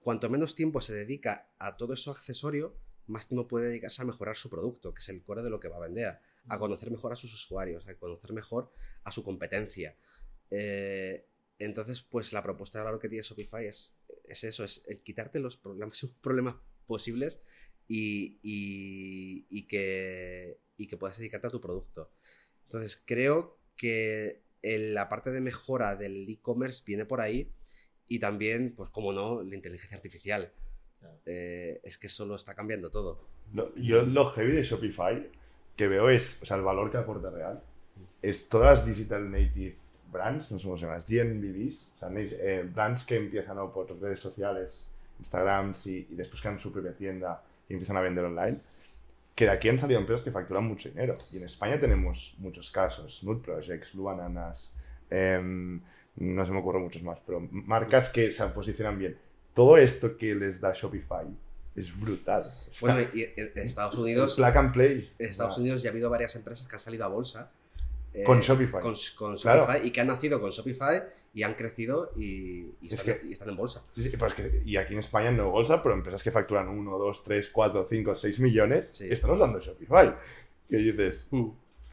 Cuanto menos tiempo se dedica a todo eso accesorio, más tiempo puede dedicarse a mejorar su producto, que es el core de lo que va a vender, a conocer mejor a sus usuarios, a conocer mejor a su competencia. Eh, entonces, pues la propuesta de valor que tiene Shopify es, es eso, es el quitarte los problemas, problemas posibles y, y- y que, y que puedas dedicarte a tu producto. Entonces, creo que el- la parte de mejora del e-commerce viene por ahí y también, pues como no, la inteligencia artificial. Eh, es que eso lo está cambiando todo. Lo- yo lo heavy de Shopify que veo es, o sea, el valor que aporta real, es todas las digital native brands, no sé cómo se llaman, las DNVBs, o sea, eh, brands que empiezan ¿no? por redes sociales, Instagrams y, y después crean su propia tienda y empiezan a vender online, que de aquí han salido empresas que facturan mucho dinero. Y en España tenemos muchos casos, Smooth Projects, Blue Bananas, em, no se me ocurren muchos más, pero marcas que se posicionan bien. Todo esto que les da Shopify es brutal. O sea, Bueno, y en Estados Unidos, Plug and play. en Estados Unidos ya ha habido varias empresas que han salido a bolsa. eh, Con Shopify. Con, con Claro. Shopify y que han nacido con Shopify y han crecido y, y Es están, que- y están en bolsa. Sí, sí, pero es que- y aquí en España no bolsa, pero empresas que facturan 1, 2, 3, 4, 5, 6 millones, Sí. están usando Shopify. Que dices,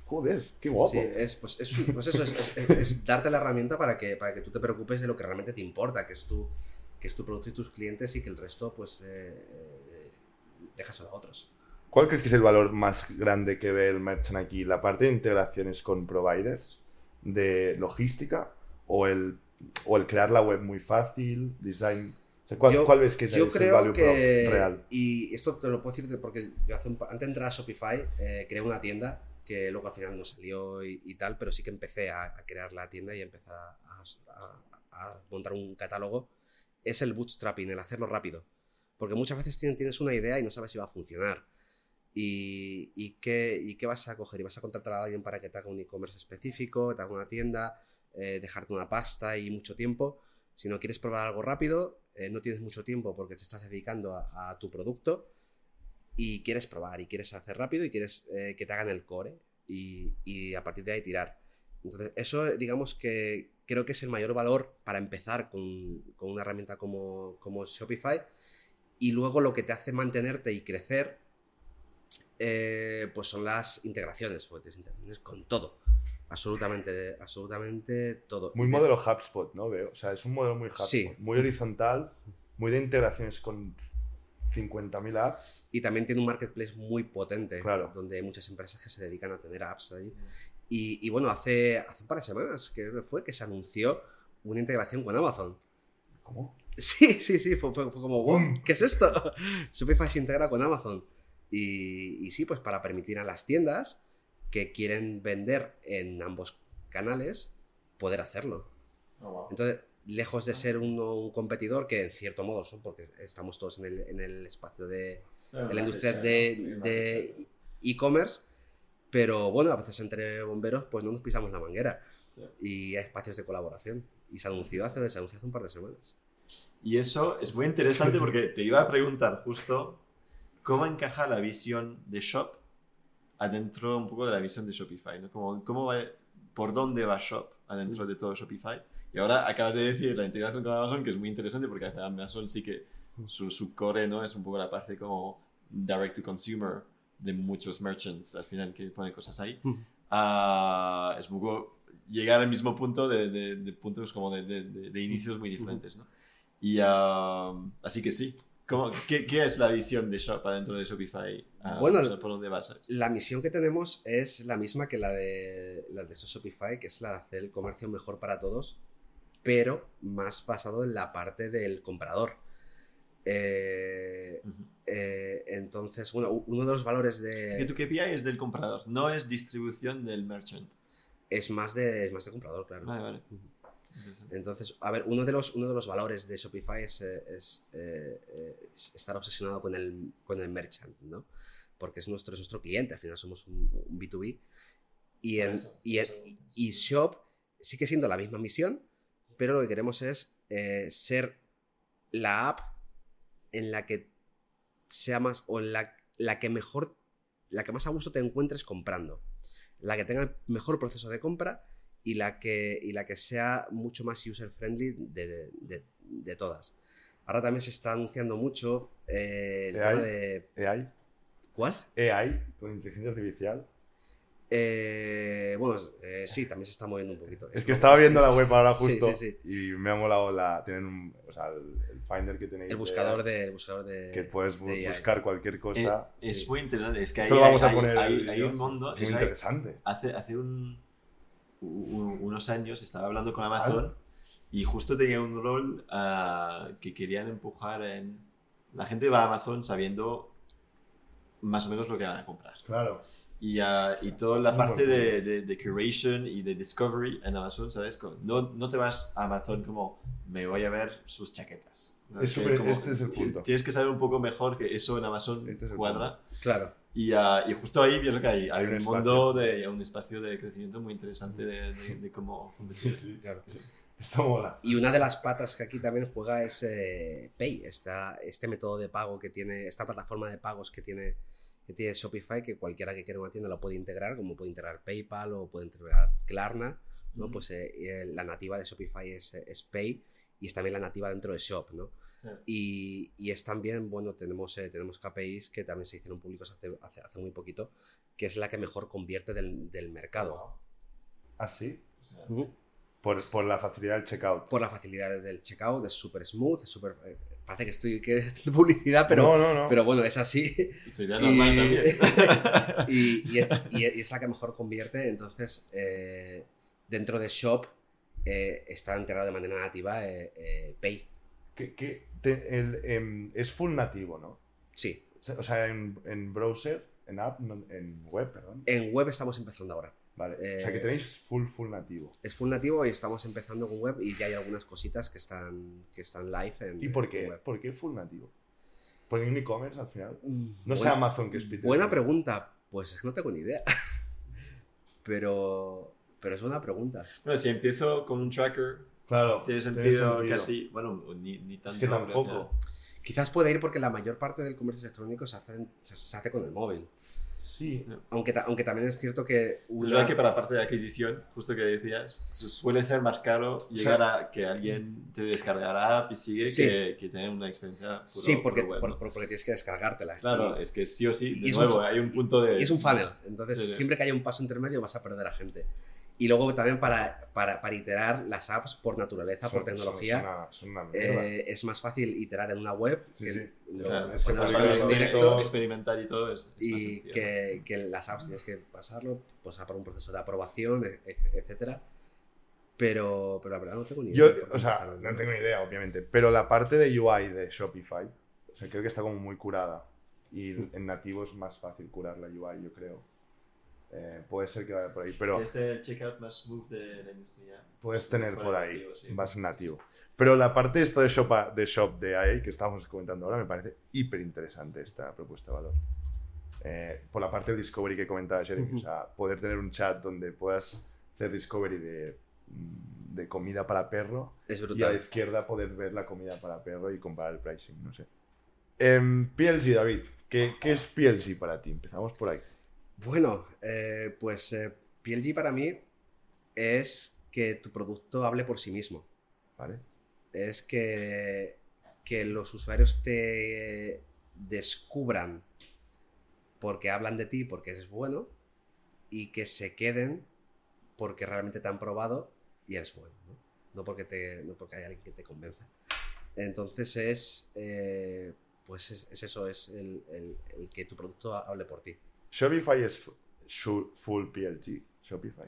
joder, qué guapo. Sí, es, pues, es, pues eso, es, es- es darte la herramienta para que, para que tú te preocupes de lo que realmente te importa, que es tu, que es tu producto y tus clientes y que el resto, pues, eh, eh, déjaselo a otros. ¿Cuál crees que es el valor más grande que ve el merchant aquí? ¿La parte de integraciones con providers de logística o el, o el crear la web muy fácil, design? O sea, ¿cuál, Yo- cuál ves que es Yo el creo value prop que, real? y esto te lo puedo decir de- porque yo hace un antes de entrar a Shopify eh, creé una tienda que luego al final no salió y, y tal, pero sí que empecé a, a crear la tienda y empezar a, a- a- a montar un catálogo. Es el bootstrapping, el hacerlo rápido. Porque muchas veces tienes, una idea y no sabes si va a funcionar. Y, qué, ¿Y qué vas a coger? ¿Y vas a contratar a alguien para que te haga un e-commerce específico, te haga una tienda, eh, dejarte una pasta y mucho tiempo? Si no quieres probar algo rápido, eh, no tienes mucho tiempo porque te estás dedicando a, a tu producto y quieres probar y quieres hacer rápido y quieres eh, que te hagan el core y, y a partir de ahí tirar. Entonces, eso digamos que creo que es el mayor valor para empezar con, con una herramienta como, como Shopify y luego lo que te hace mantenerte y crecer eh, pues son las integraciones, porque tienes integraciones con todo. Absolutamente, absolutamente todo. Muy modelo HubSpot, ¿no? Veo. O sea, es un modelo muy HubSpot. Sí. Muy horizontal, muy de integraciones con 50.000 apps. Y también tiene un marketplace muy potente, Claro. donde hay muchas empresas que se dedican a tener apps ahí. Y, y bueno, hace, hace un par de semanas que fue que se anunció una integración con Amazon. ¿Cómo? Sí, sí, sí, fue, fue- fue como, wow. ¿qué es esto? Shopify se integra con Amazon. Y, y sí, pues para permitir a las tiendas que quieren vender en ambos canales, poder hacerlo. Oh, wow. Entonces, lejos de ser uno- un competidor, que en cierto modo son, porque estamos todos en el, en el espacio de, de la industria de e-commerce, pero bueno, a veces entre bomberos pues no nos pisamos la manguera y hay espacios de colaboración. Y se anunció hace, se anunció hace un par de semanas. Y eso es muy interesante porque te iba a preguntar justo cómo encaja la visión de Shop adentro un poco de la visión de Shopify, ¿no? Como, cómo va, por dónde va Shop adentro de todo Shopify. Y ahora acabas de decir la integración con Amazon, que es muy interesante porque Amazon sí que su, su core, ¿no? Es un poco la parte como direct to consumer de muchos merchants al final que ponen cosas ahí. Mm. Ah, es un poco llegar al mismo punto de, de- de puntos como de, inicios muy diferentes, ¿no? Y ah, así que sí. ¿Cómo- qué, qué es la visión de Shop adentro de Shopify? Ah, Bueno, o sea, ¿por dónde vas? La misión que tenemos es la misma que la de, la de Shopify, que es la de hacer el comercio mejor para todos, pero más basado en la parte del comprador. Eh. Eh, entonces, bueno, uno de los valores Que de... tu KPI es del comprador, no es distribución del merchant. Es más de, es más de comprador, claro. Vale, vale. Entonces, a ver, uno de los, uno de los valores de Shopify es, eh, es, eh, es estar obsesionado con el, con el merchant, ¿no? Porque es nuestro, es nuestro cliente, al final somos un, un B2B. Y, en, eso, y, en- eso- y Shop sigue siendo la misma misión, pero lo que queremos es eh, ser la app en la que sea más, o en la la que mejor, la que más a gusto te encuentres comprando, la que tenga el mejor proceso de compra y la que, y la que sea mucho más user-friendly de, de- de- de todas. Ahora también se está anunciando mucho eh, el ¿AI? tema de... AI, ¿Cuál? AI con inteligencia artificial. Eh, bueno, eh, sí, también se está moviendo un poquito. Es Esto- que estaba viendo la web ahora Sí, justo sí, y me ha molado la. Tienen un. O sea, el, el Finder que tenéis. El buscador de, el buscador de... Que puedes bu- de AI. buscar cualquier cosa. Eh, es muy interesante. Es que Esto ahí lo vamos hay, a poner. hay- un mundo. Es muy es- hay- interesante. hace, hace un, unos años estaba hablando con Amazon y justo tenía un rol ah, que querían empujar en... La gente va a Amazon sabiendo más o menos lo que van a comprar. Claro. Y, ah, y toda la parte de, de, de curation y de discovery en Amazon, ¿sabes? No, no te vas a Amazon como me voy a ver sus chaquetas. ¿no? Es Que súper- como- este es el punto. Tienes que saber un poco mejor que eso en Amazon Este es cuadra. Claro. Y, ah, y justo ahí pienso que hay, hay un un, mundo, de, un espacio de crecimiento muy interesante de, de- de cómo competir. Claro. Esto mola. Y una de las patas que aquí también juega es eh, Pay, esta, este método de pago que tiene, esta plataforma de pagos que tiene, que tiene Shopify, que cualquiera que quiera una tienda lo puede integrar, como puede integrar PayPal o puede integrar Klarna, ¿no? Pues eh, eh, la nativa de Shopify es, es Pay y es también la nativa dentro de Shop, ¿no? Sí. Y, y es también, bueno, tenemos, eh, tenemos KPIs que también se hicieron públicos hace, hace, hace muy poquito, que es la que mejor convierte del, del mercado. ¿Ah, sí? O sea, Ujú. Por, por la facilidad del checkout. Por la facilidad del checkout, es súper smooth, es súper... eh, parece que estoy que es publicidad, pero, no, no, no. pero bueno, es así. Sería normal Y- también. y, y es, y es- y es la que mejor convierte. Entonces, eh, dentro de Shop eh, está integrado de manera nativa eh, eh, Pay. Que, que te- el, em, es full nativo, ¿no? Sí. O sea, en, en browser, en app, en web, perdón. En web estamos empezando ahora. Vale. o sea, eh, que tenéis full, full nativo. Es full nativo y estamos empezando con web y ya hay algunas cositas que están, que están live en, ¿Y por qué? web. ¿Por qué full nativo? Porque en e-commerce al final. No sé buena- Amazon que es Peter. Buena pregunta. Pues es que no tengo ni idea. pero, pero es buena pregunta. Bueno, si empiezo con un tracker, Claro. tiene sentido, casi. Bueno, ni, ni tanto. Es que tampoco. Quizás puede ir porque la mayor parte del comercio electrónico se hace, se, se hace con el móvil. Sí. Aunque, ta- aunque también es cierto que una... verdad que para la parte de adquisición, justo que decías, su- suele ser más caro llegar a que alguien te descargue la app y sigue Sí. que, que tener una experiencia puro, sí, porque, puro web, por- porque tienes que descargártela. Claro, Y- es que sí o sí, de un nuevo, hay un punto de... y es un funnel. Entonces, sí. siempre que haya un paso intermedio vas a perder a gente. Y luego también para, para, para iterar las apps por naturaleza, por tecnología, Son, una, son una eh, es más fácil iterar en una web que, experimentar y todo es, es más y sencillo. que, las apps tienes que pasarlo, pues a por un proceso de aprobación, e- e- etcétera. Pero, pero la verdad no tengo ni idea. Yo, o sea, no tengo ni idea, obviamente. Pero la parte de UI de Shopify, o sea, creo que está como muy curada. Y en nativo es más fácil curar la UI, yo creo. Eh, puede ser que vaya por ahí, pero Este checkout más smooth de la industria. puedes tener por ahí nativo, sí. más nativo. Pero la parte esto de Shop, de shop de AI que estábamos comentando ahora me parece hiper interesante esta propuesta de valor. Eh, por la parte del discovery que comentaba Jeremy, o sea, poder tener un chat donde puedas hacer discovery de, de comida para perro Es y a la izquierda poder ver la comida para perro y comparar el pricing, no sé. Em, PLG, David, ¿qué, qué es PLG para ti? Empezamos por ahí. Bueno, eh, pues eh, PLG para mí es que tu producto hable por sí mismo. ¿Vale? Es que, que los usuarios te descubran porque hablan de ti, porque eres bueno, y que se queden porque realmente te han probado y eres bueno, ¿no? No porque, te, no porque hay alguien que te convenza. Entonces es, eh, pues es, es eso, es el, el- el que tu producto hable por ti. Shopify es full PLG. Shopify.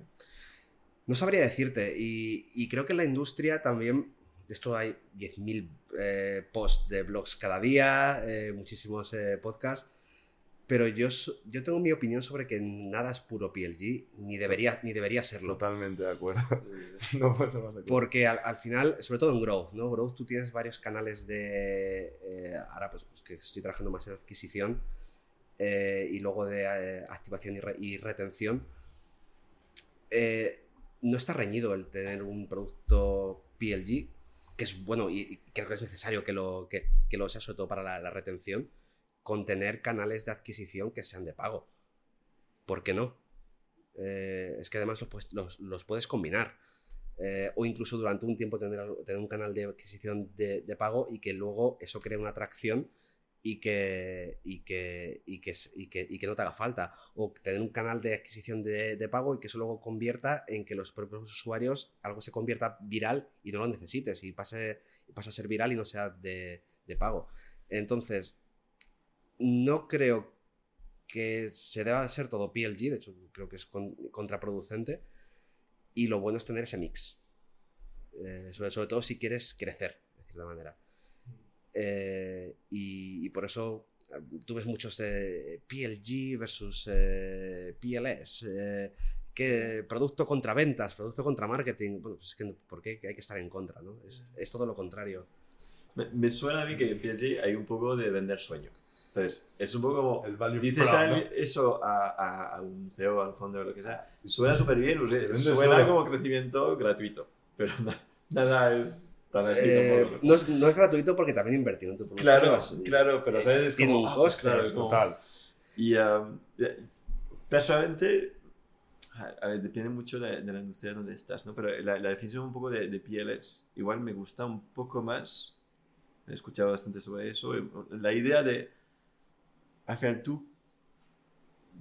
No sabría decirte, y, y creo que en la industria también, de esto hay 10.000 eh, posts de blogs cada día, eh, muchísimos eh, podcasts, pero yo, yo tengo mi opinión sobre que nada es puro PLG, ni debería, ni debería serlo. Totalmente de acuerdo. no puedo estar más de acuerdo. Porque al, al final, sobre todo en Growth, ¿no? Growth tú tienes varios canales de... ahora pues que estoy trabajando más en adquisición eh, y luego de eh, activación y, re- retención. Eh, no está reñido el tener un producto PLG, que es bueno y, creo que es necesario que lo, que, lo sea sobre todo para la, retención, con tener canales de adquisición que sean de pago. ¿Por qué no? Es que además los, los- puedes combinar. Eh, o incluso durante un tiempo tener, tener un canal de adquisición de, de pago y que luego eso cree una atracción y que, y que, y que, y que, y que no te haga falta. O tener un canal de adquisición de, de pago y que eso luego convierta en que los propios usuarios algo se convierta viral y no lo necesites y pase, pasa a ser viral y no sea de, de pago. Entonces, no creo que se deba ser todo PLG, de hecho creo que es con- contraproducente, y lo bueno es tener ese mix. Eh, sobre, sobre todo si quieres crecer, de cierta manera. Eh, y, y por eso eh, tú ves muchos de PLG versus eh, PLS, eh, que producto contra ventas, producto contra marketing. Bueno, pues es que ¿por qué hay que estar en contra? ¿no? Es, es todo lo contrario. Me, me suena a mí que en PLG hay un poco de vender sueño. ¿Sabes? Es un poco como... El value Dices prop, a- ¿no? eso a, a- a un CEO, a un founder o lo que sea, suena súper bien, suena solo. como crecimiento gratuito, pero na- nada es Eh, no, es, no es gratuito porque también invertir en tu producto. Claro, claro, pero ¿sabes? Es tiene como, un coste. claro, como- Total. Y um, eh, personalmente, a a ver, depende mucho de, de la industria donde estás, ¿no? Pero la, la definición un poco de, de PLS, igual me gusta un poco más, he escuchado bastante sobre eso, eh, la idea de, al final tú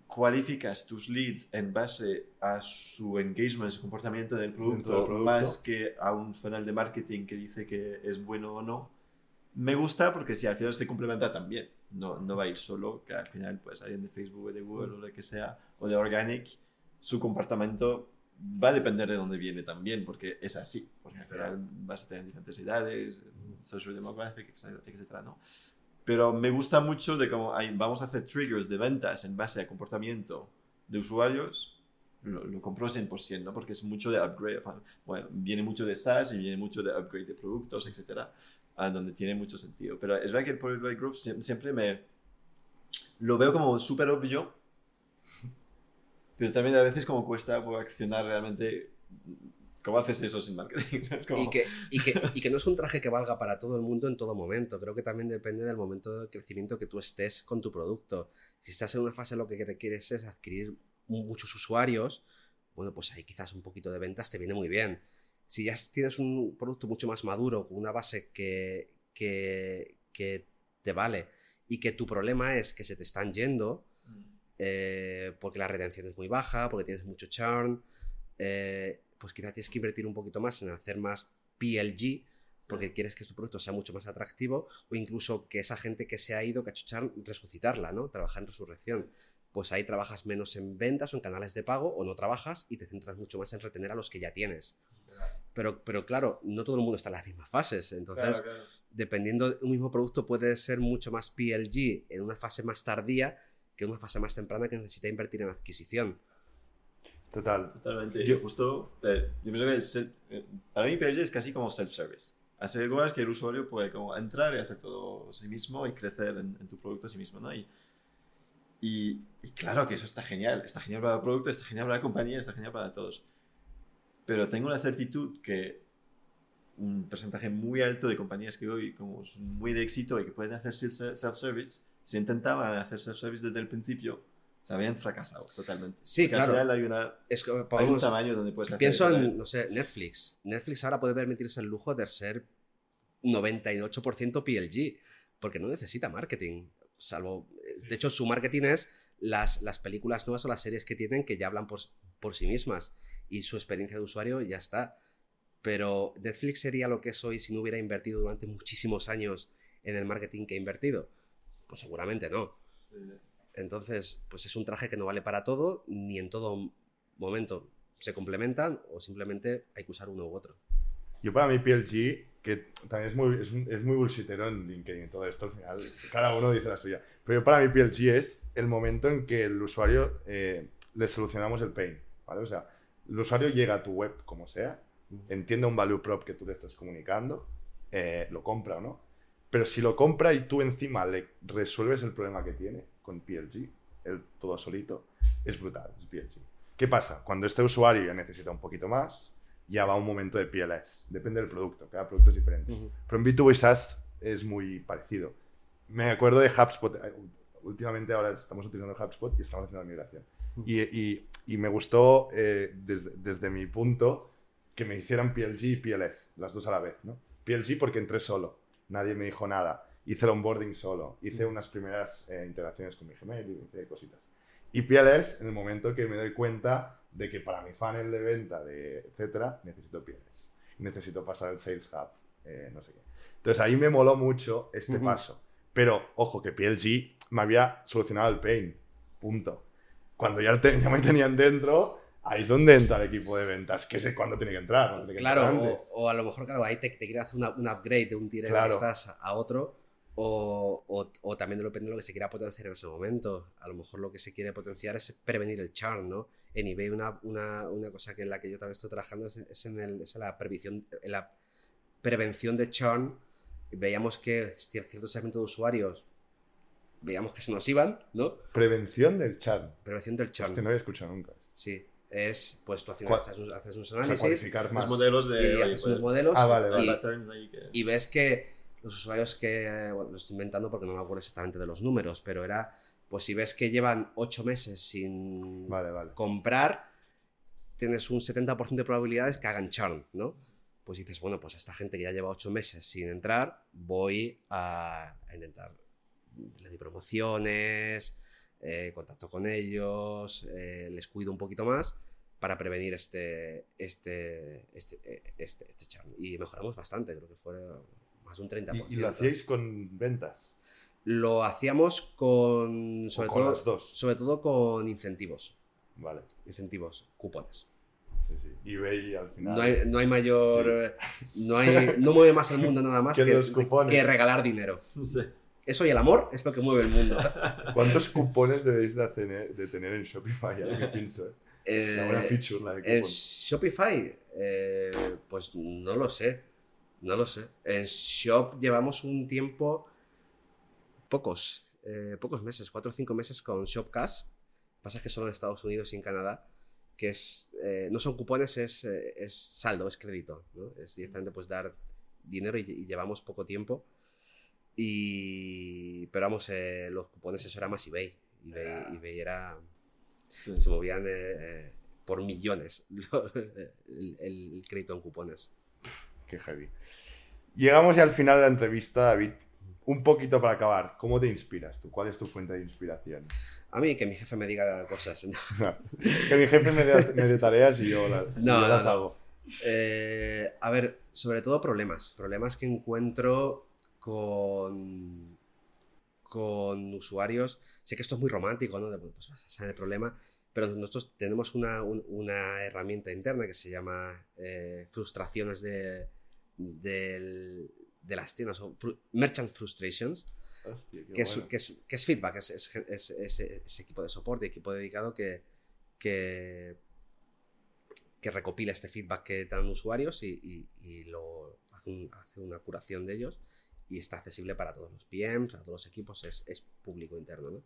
cualificas tus leads en base a su engagement, su comportamiento en el producto, del producto. más que a un funnel de marketing que dice que es bueno o no. Me gusta porque si al final se complementa también, no, no va a ir solo, que al final pues alguien de Facebook o de Google o lo que sea, o de Organic, su comportamiento va a depender de dónde viene también, porque es así, porque al final vas a tener diferentes edades, social demographic, etcétera, etcétera, ¿no? Pero me gusta mucho de cómo vamos a hacer triggers de ventas en base a comportamiento de usuarios, lo, lo compro 100%, ¿no? Porque es mucho de upgrade, bueno, viene mucho de SaaS y viene mucho de upgrade de productos, etcétera, donde tiene mucho sentido. Pero es verdad que el Product Led Growth sie- siempre me lo veo como súper obvio, pero también a veces como cuesta accionar realmente. ¿Cómo haces eso sin marketing? Como- Y que, y, que, y que no es un traje que valga para todo el mundo en todo momento. Creo que también depende del momento de crecimiento que tú estés con tu producto. Si estás en una fase lo que quieres es adquirir muchos usuarios, bueno, pues ahí quizás un poquito de ventas te viene muy bien. Si ya tienes un producto mucho más maduro, con una base que, que, que te vale y que tu problema es que se te están yendo, eh, porque la retención es muy baja, porque tienes mucho churn, eh, pues quizás tienes que invertir un poquito más en hacer más PLG, porque quieres que tu producto sea mucho más atractivo, o incluso que esa gente que se ha ido, churn, resucitarla, ¿no? Trabajar en resurrección. Pues ahí trabajas menos en ventas o en canales de pago, o no trabajas y te centras mucho más en retener a los que ya tienes. Pero, pero claro, no todo el mundo está en las mismas fases. Entonces, Claro, claro. dependiendo de un mismo producto, puede ser mucho más PLG en una fase más tardía que en una fase más temprana que necesita invertir en adquisición. Total. Totalmente. Yo- justo, yo pienso que eh, para mí PLG es casi como self-service. Aseguras que el usuario puede como entrar y hacer todo sí mismo y crecer en, en tu producto a sí mismo, ¿no? Y, y, y claro que eso está genial. Está genial para el producto, está genial para la compañía, está genial para todos. Pero tengo la certitud que un porcentaje muy alto de compañías que hoy como son muy de éxito y que pueden hacer self- self-service, si intentaban hacer self-service desde el principio, se habrían fracasado totalmente. Sí, Porque claro. hay una Es que, hay un podemos- tamaño donde puedes hacer pienso en, ¿eh? no sé, Netflix. Netflix ahora puede permitirse el lujo de ser 98% PLG, porque no necesita marketing. Salvo, de hecho, su marketing es las, las películas nuevas o las series que tienen que ya hablan por, por sí mismas y su experiencia de usuario ya está. Pero Netflix sería lo que es hoy si no hubiera invertido durante muchísimos años en el marketing que ha invertido. Pues seguramente no. Entonces, pues es un traje que no vale para todo, ni en todo momento se complementan o simplemente hay que usar uno u otro. Yo para mí PLG, que también es muy, es, es muy bullshitero en LinkedIn y todo esto, al final cada uno dice la suya. Pero yo para mí PLG es el momento en que el usuario eh, le solucionamos el pain, ¿vale? O sea, el usuario llega a tu web como sea, entiende un value prop que tú le estás comunicando, eh, lo compra o no. Pero si lo compra y tú encima le resuelves el problema que tiene con PLG, el todo solito, es brutal, es PLG. ¿Qué pasa? Cuando este usuario ya necesita un poquito más, ya va un momento de PLS. Depende del producto, cada producto es diferente. Ujú. Pero en B2B SaaS es muy parecido. Me acuerdo de HubSpot. eh, últimamente ahora estamos utilizando HubSpot y estamos haciendo la migración. Y, y- y me gustó eh, desde, desde mi punto que me hicieran PLG y PLS, las dos a la vez, ¿no? PLG porque entré solo, nadie me dijo nada. Hice el onboarding solo, hice unas primeras eh, interacciones con mi Gmail y hice cositas. Y PLS en el momento que me doy cuenta de que para mi funnel de venta, de etcétera, necesito PLS. Necesito pasar el Sales Hub, eh, no sé qué. Entonces ahí me moló mucho este paso. Pero, ojo, que PLG me había solucionado el pain. Punto. Cuando ya, te- ya me tenían dentro, ahí es donde entra el equipo de ventas, que sé cuándo tiene que entrar. no tiene que Claro, entrar o, o a lo mejor, claro, ahí te, te quiere hacer una- un upgrade de un tier Claro. que estás a otro, o, o- o también depende de lo que se quiera potenciar en ese momento. A lo mejor lo que se quiere potenciar es prevenir el churn, ¿no? En eBay una, una, una cosa que en la que yo también estoy trabajando es, es en, el- es en la, prevención, en la prevención de churn. Veíamos que cier- cierto segmento de usuarios, veíamos que se nos iban, ¿no? Prevención del churn. Prevención del churn. Hostia, no lo he escuchado nunca. Sí, es, pues tú al final ¿Cuál? haces, un- haces unos O sea, análisis más. modelos de. y oye, haces pues, unos modelos Ah, vale, y, vale. que. y ves que los usuarios que, bueno, lo estoy inventando porque no me acuerdo exactamente de los números, pero era, pues si ves que llevan ocho meses sin Vale, vale. comprar, tienes un 70% de probabilidades que hagan churn, ¿no? Pues dices, bueno, pues esta gente que ya lleva ocho meses sin entrar, voy a, a intentar, les doy promociones, eh, contacto con ellos, eh, les cuido un poquito más para prevenir este, este, este, eh, este, este churn. Y mejoramos bastante, creo que fue más un 30%. ¿Y, y lo hacíais con ventas? Lo hacíamos con, sobre, ¿O con todo, las dos? sobre todo con incentivos, Vale. incentivos, cupones. Sí, sí. eBay al final. No hay, no hay mayor. eh, No, hay, no mueve más el mundo nada más Que regalar dinero. No sé. Eso y el amor es lo que mueve el mundo. ¿Cuántos cupones debéis de, tener, de tener en Shopify? Ahora que pienso, ¿eh? Eh, La buena feature, la de en. Shopify, eh, pues no lo sé. No lo sé. En Shop llevamos un tiempo, pocos, eh, pocos meses, cuatro o cinco meses con Shopcash. Pasa que solo en Estados Unidos y en Canadá, que es, eh, no son cupones, es, eh, es saldo, es crédito. ¿no? Es directamente pues dar dinero y, y llevamos poco tiempo. Y, pero vamos, eh, los cupones eso era más eBay. eBay, Ah. eBay era Sí. se movían por millones lo- el, el crédito en cupones. Qué heavy. Llegamos ya al final de la entrevista, David. Un poquito para acabar. ¿Cómo te inspiras tú? ¿Cuál es tu fuente de inspiración? A mí que mi jefe me diga cosas. que mi jefe me dé, me dé tareas y yo, la- y No, yo las no. hago. Eh, a ver, sobre todo problemas. Problemas que encuentro con, con usuarios. Sé que esto es muy romántico, ¿no? De, pues vas a saber el problema. Pero nosotros tenemos una, un- una herramienta interna que se llama eh, frustraciones de, del- de las tiendas, o fru- merchant frustrations. Hostia, que es, que es- que es feedback, es, es- equipo de soporte, equipo dedicado que, que, que recopila este feedback que dan usuarios y, y- y lo hace, un- hace una curación de ellos y está accesible para todos los PMs, para todos los equipos, es, es público interno, ¿no?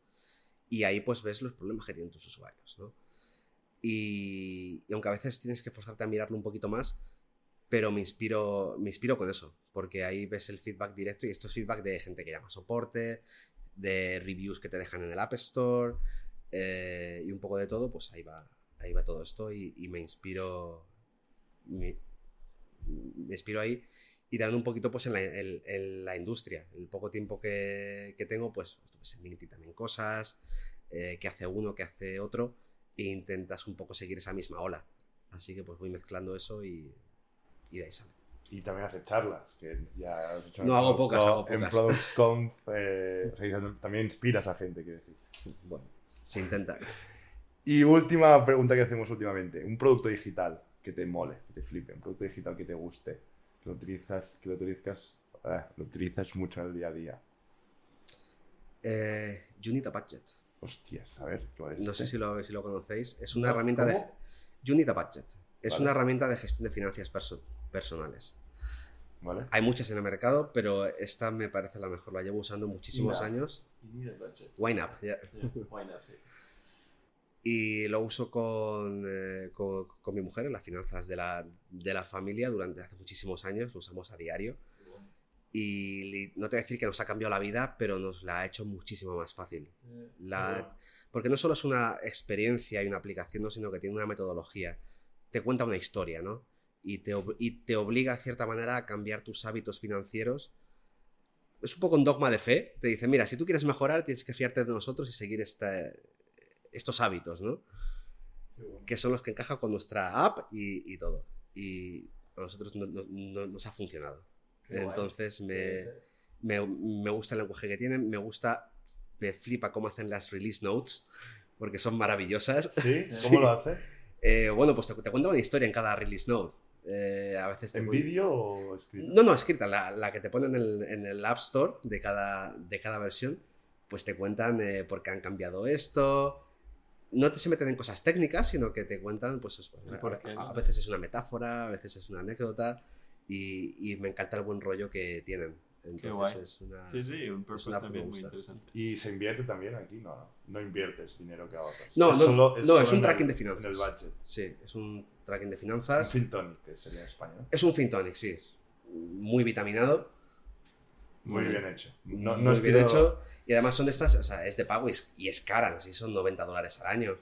Y ahí pues ves los problemas que tienen tus usuarios, ¿no? Y, y aunque a veces tienes que forzarte a mirarlo un poquito más, pero me inspiro, me inspiro con eso, porque ahí ves el feedback directo y esto es feedback de gente que llama soporte, de reviews que te dejan en el App Store eh, y un poco de todo, pues ahí va, ahí va todo esto y, me inspiro, me, inspiro ahí y también un poquito pues en la, industria, el poco tiempo que, que tengo, pues, pues en LinkedIn también cosas, eh, que hace uno, que hace otro, e intentas un poco seguir esa misma ola. Así que pues voy mezclando eso y, y de ahí sale. Y también hace charlas, que ya has hecho No, hago Product pocas, hago En pocas. Product Conf, eh, o sea, también inspiras a gente, quiero decir. Bueno, se intenta. Y última pregunta que hacemos últimamente. Un producto digital que te mole, que te flipe. Un producto digital que te guste. Que lo utilizas, que lo utilizas, eh, lo utilizas mucho en el día a día. Eh, Unita Budget. Hostias, a ver, ¿cuál es No sé este? si lo, si lo conocéis. Es una herramienta ¿cómo? de... Unita Budget. Es Vale. una herramienta de gestión de finanzas perso- personales. ¿Vale? Hay muchas en el mercado, pero esta me parece la mejor. La llevo usando muchísimos años. Wine Up. Yeah, sí. Y lo uso con, eh, con, con mi mujer en las finanzas de la, de la familia durante hace muchísimos años. Lo usamos a diario. Y no te voy a decir que nos ha cambiado la vida, pero nos la ha hecho muchísimo más fácil. La- porque no solo es una experiencia y una aplicación, ¿no? sino que tiene una metodología. Te cuenta una historia, ¿no? Y te, y te obliga, de cierta manera, a cambiar tus hábitos financieros. Es un poco un dogma de fe. Te dice, mira, si tú quieres mejorar, tienes que fiarte de nosotros y seguir esta- estos hábitos, ¿no? Que son los que encajan con nuestra app y, y todo. Y a nosotros no- no- no- nos ha funcionado. Qué. Entonces me, me, me gusta el lenguaje que tienen, me gusta, me flipa cómo hacen las release notes, porque son maravillosas. ¿Sí? Sí. ¿Cómo lo hace? Eh, bueno, pues te, te cuento una historia en cada release note. Eh, a veces ¿En vídeo o escrito? No, no, escrita, la, la que te ponen en el, en el App Store de cada, de cada versión, pues te cuentan eh, por qué han cambiado esto. No te se meten en cosas técnicas, sino que te cuentan, pues, qué, a, ¿no? a veces es una metáfora, a veces es una anécdota, y, y me encanta el buen rollo que tienen. Entonces guay. es una... Sí, sí, un es purpose también muy interesante. ¿Y se invierte también aquí? No, no. Inviertes dinero que ahorras. No, Es no, solo- no, es un tracking el- de finanzas. En el budget. Sí, es un tracking de Un finanzas. Fintonic, que sería en España. ¿no? Es un Fintonic, sí. Muy vitaminado. Muy bien hecho. No, muy bien hecho. Y además son de estas, o sea, es de pago y es, y es cara, no sé si son 90 dólares al año.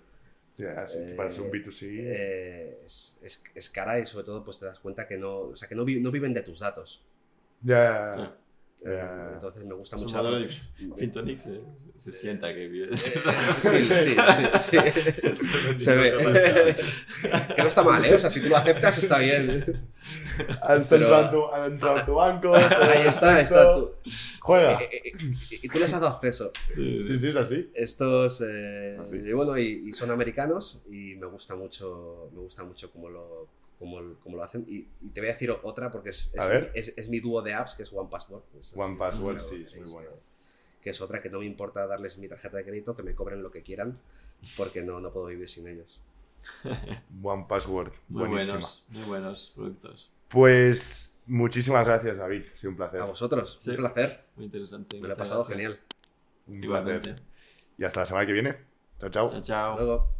Sí, Eh, para ser un B2C. Eh, es, es- es cara y sobre todo pues te das cuenta que no, o sea, que no, vi- no viven de tus datos. ya, Sí. Eh, entonces me gusta mucho. Fintonic se, se- sienta que vive. Eh, sí, sí, sí, sí. Se ve. que no está mal, ¿eh? O sea, si tú lo aceptas, está bien. Pero- entrado en tu, banco. Ahí está, ahí está. tú- Juega. Eh, eh, eh, y tú les has dado acceso. Sí, Sí, sí, es así. Estos, eh, Así. y bueno, y, y son americanos y me gusta mucho, me gusta mucho cómo lo, cómo lo hacen. Y, y te voy a decir otra porque es, es, mi dúo de apps, que es One Password. Es así, One Password, claro, sí, es muy bueno. Que es otra que no me importa darles mi tarjeta de crédito, que me cobren lo que quieran, porque no, no puedo vivir sin ellos. One Password. Muy Buenísima. buenos, muy buenos productos. Pues muchísimas gracias, David. Ha sido un placer. A vosotros, Sí. un placer. Muy interesante. Me lo he pasado gracias. genial. Un Igualmente. placer. Y hasta la semana que viene. Chao, chao. Chao, Hasta chao. luego.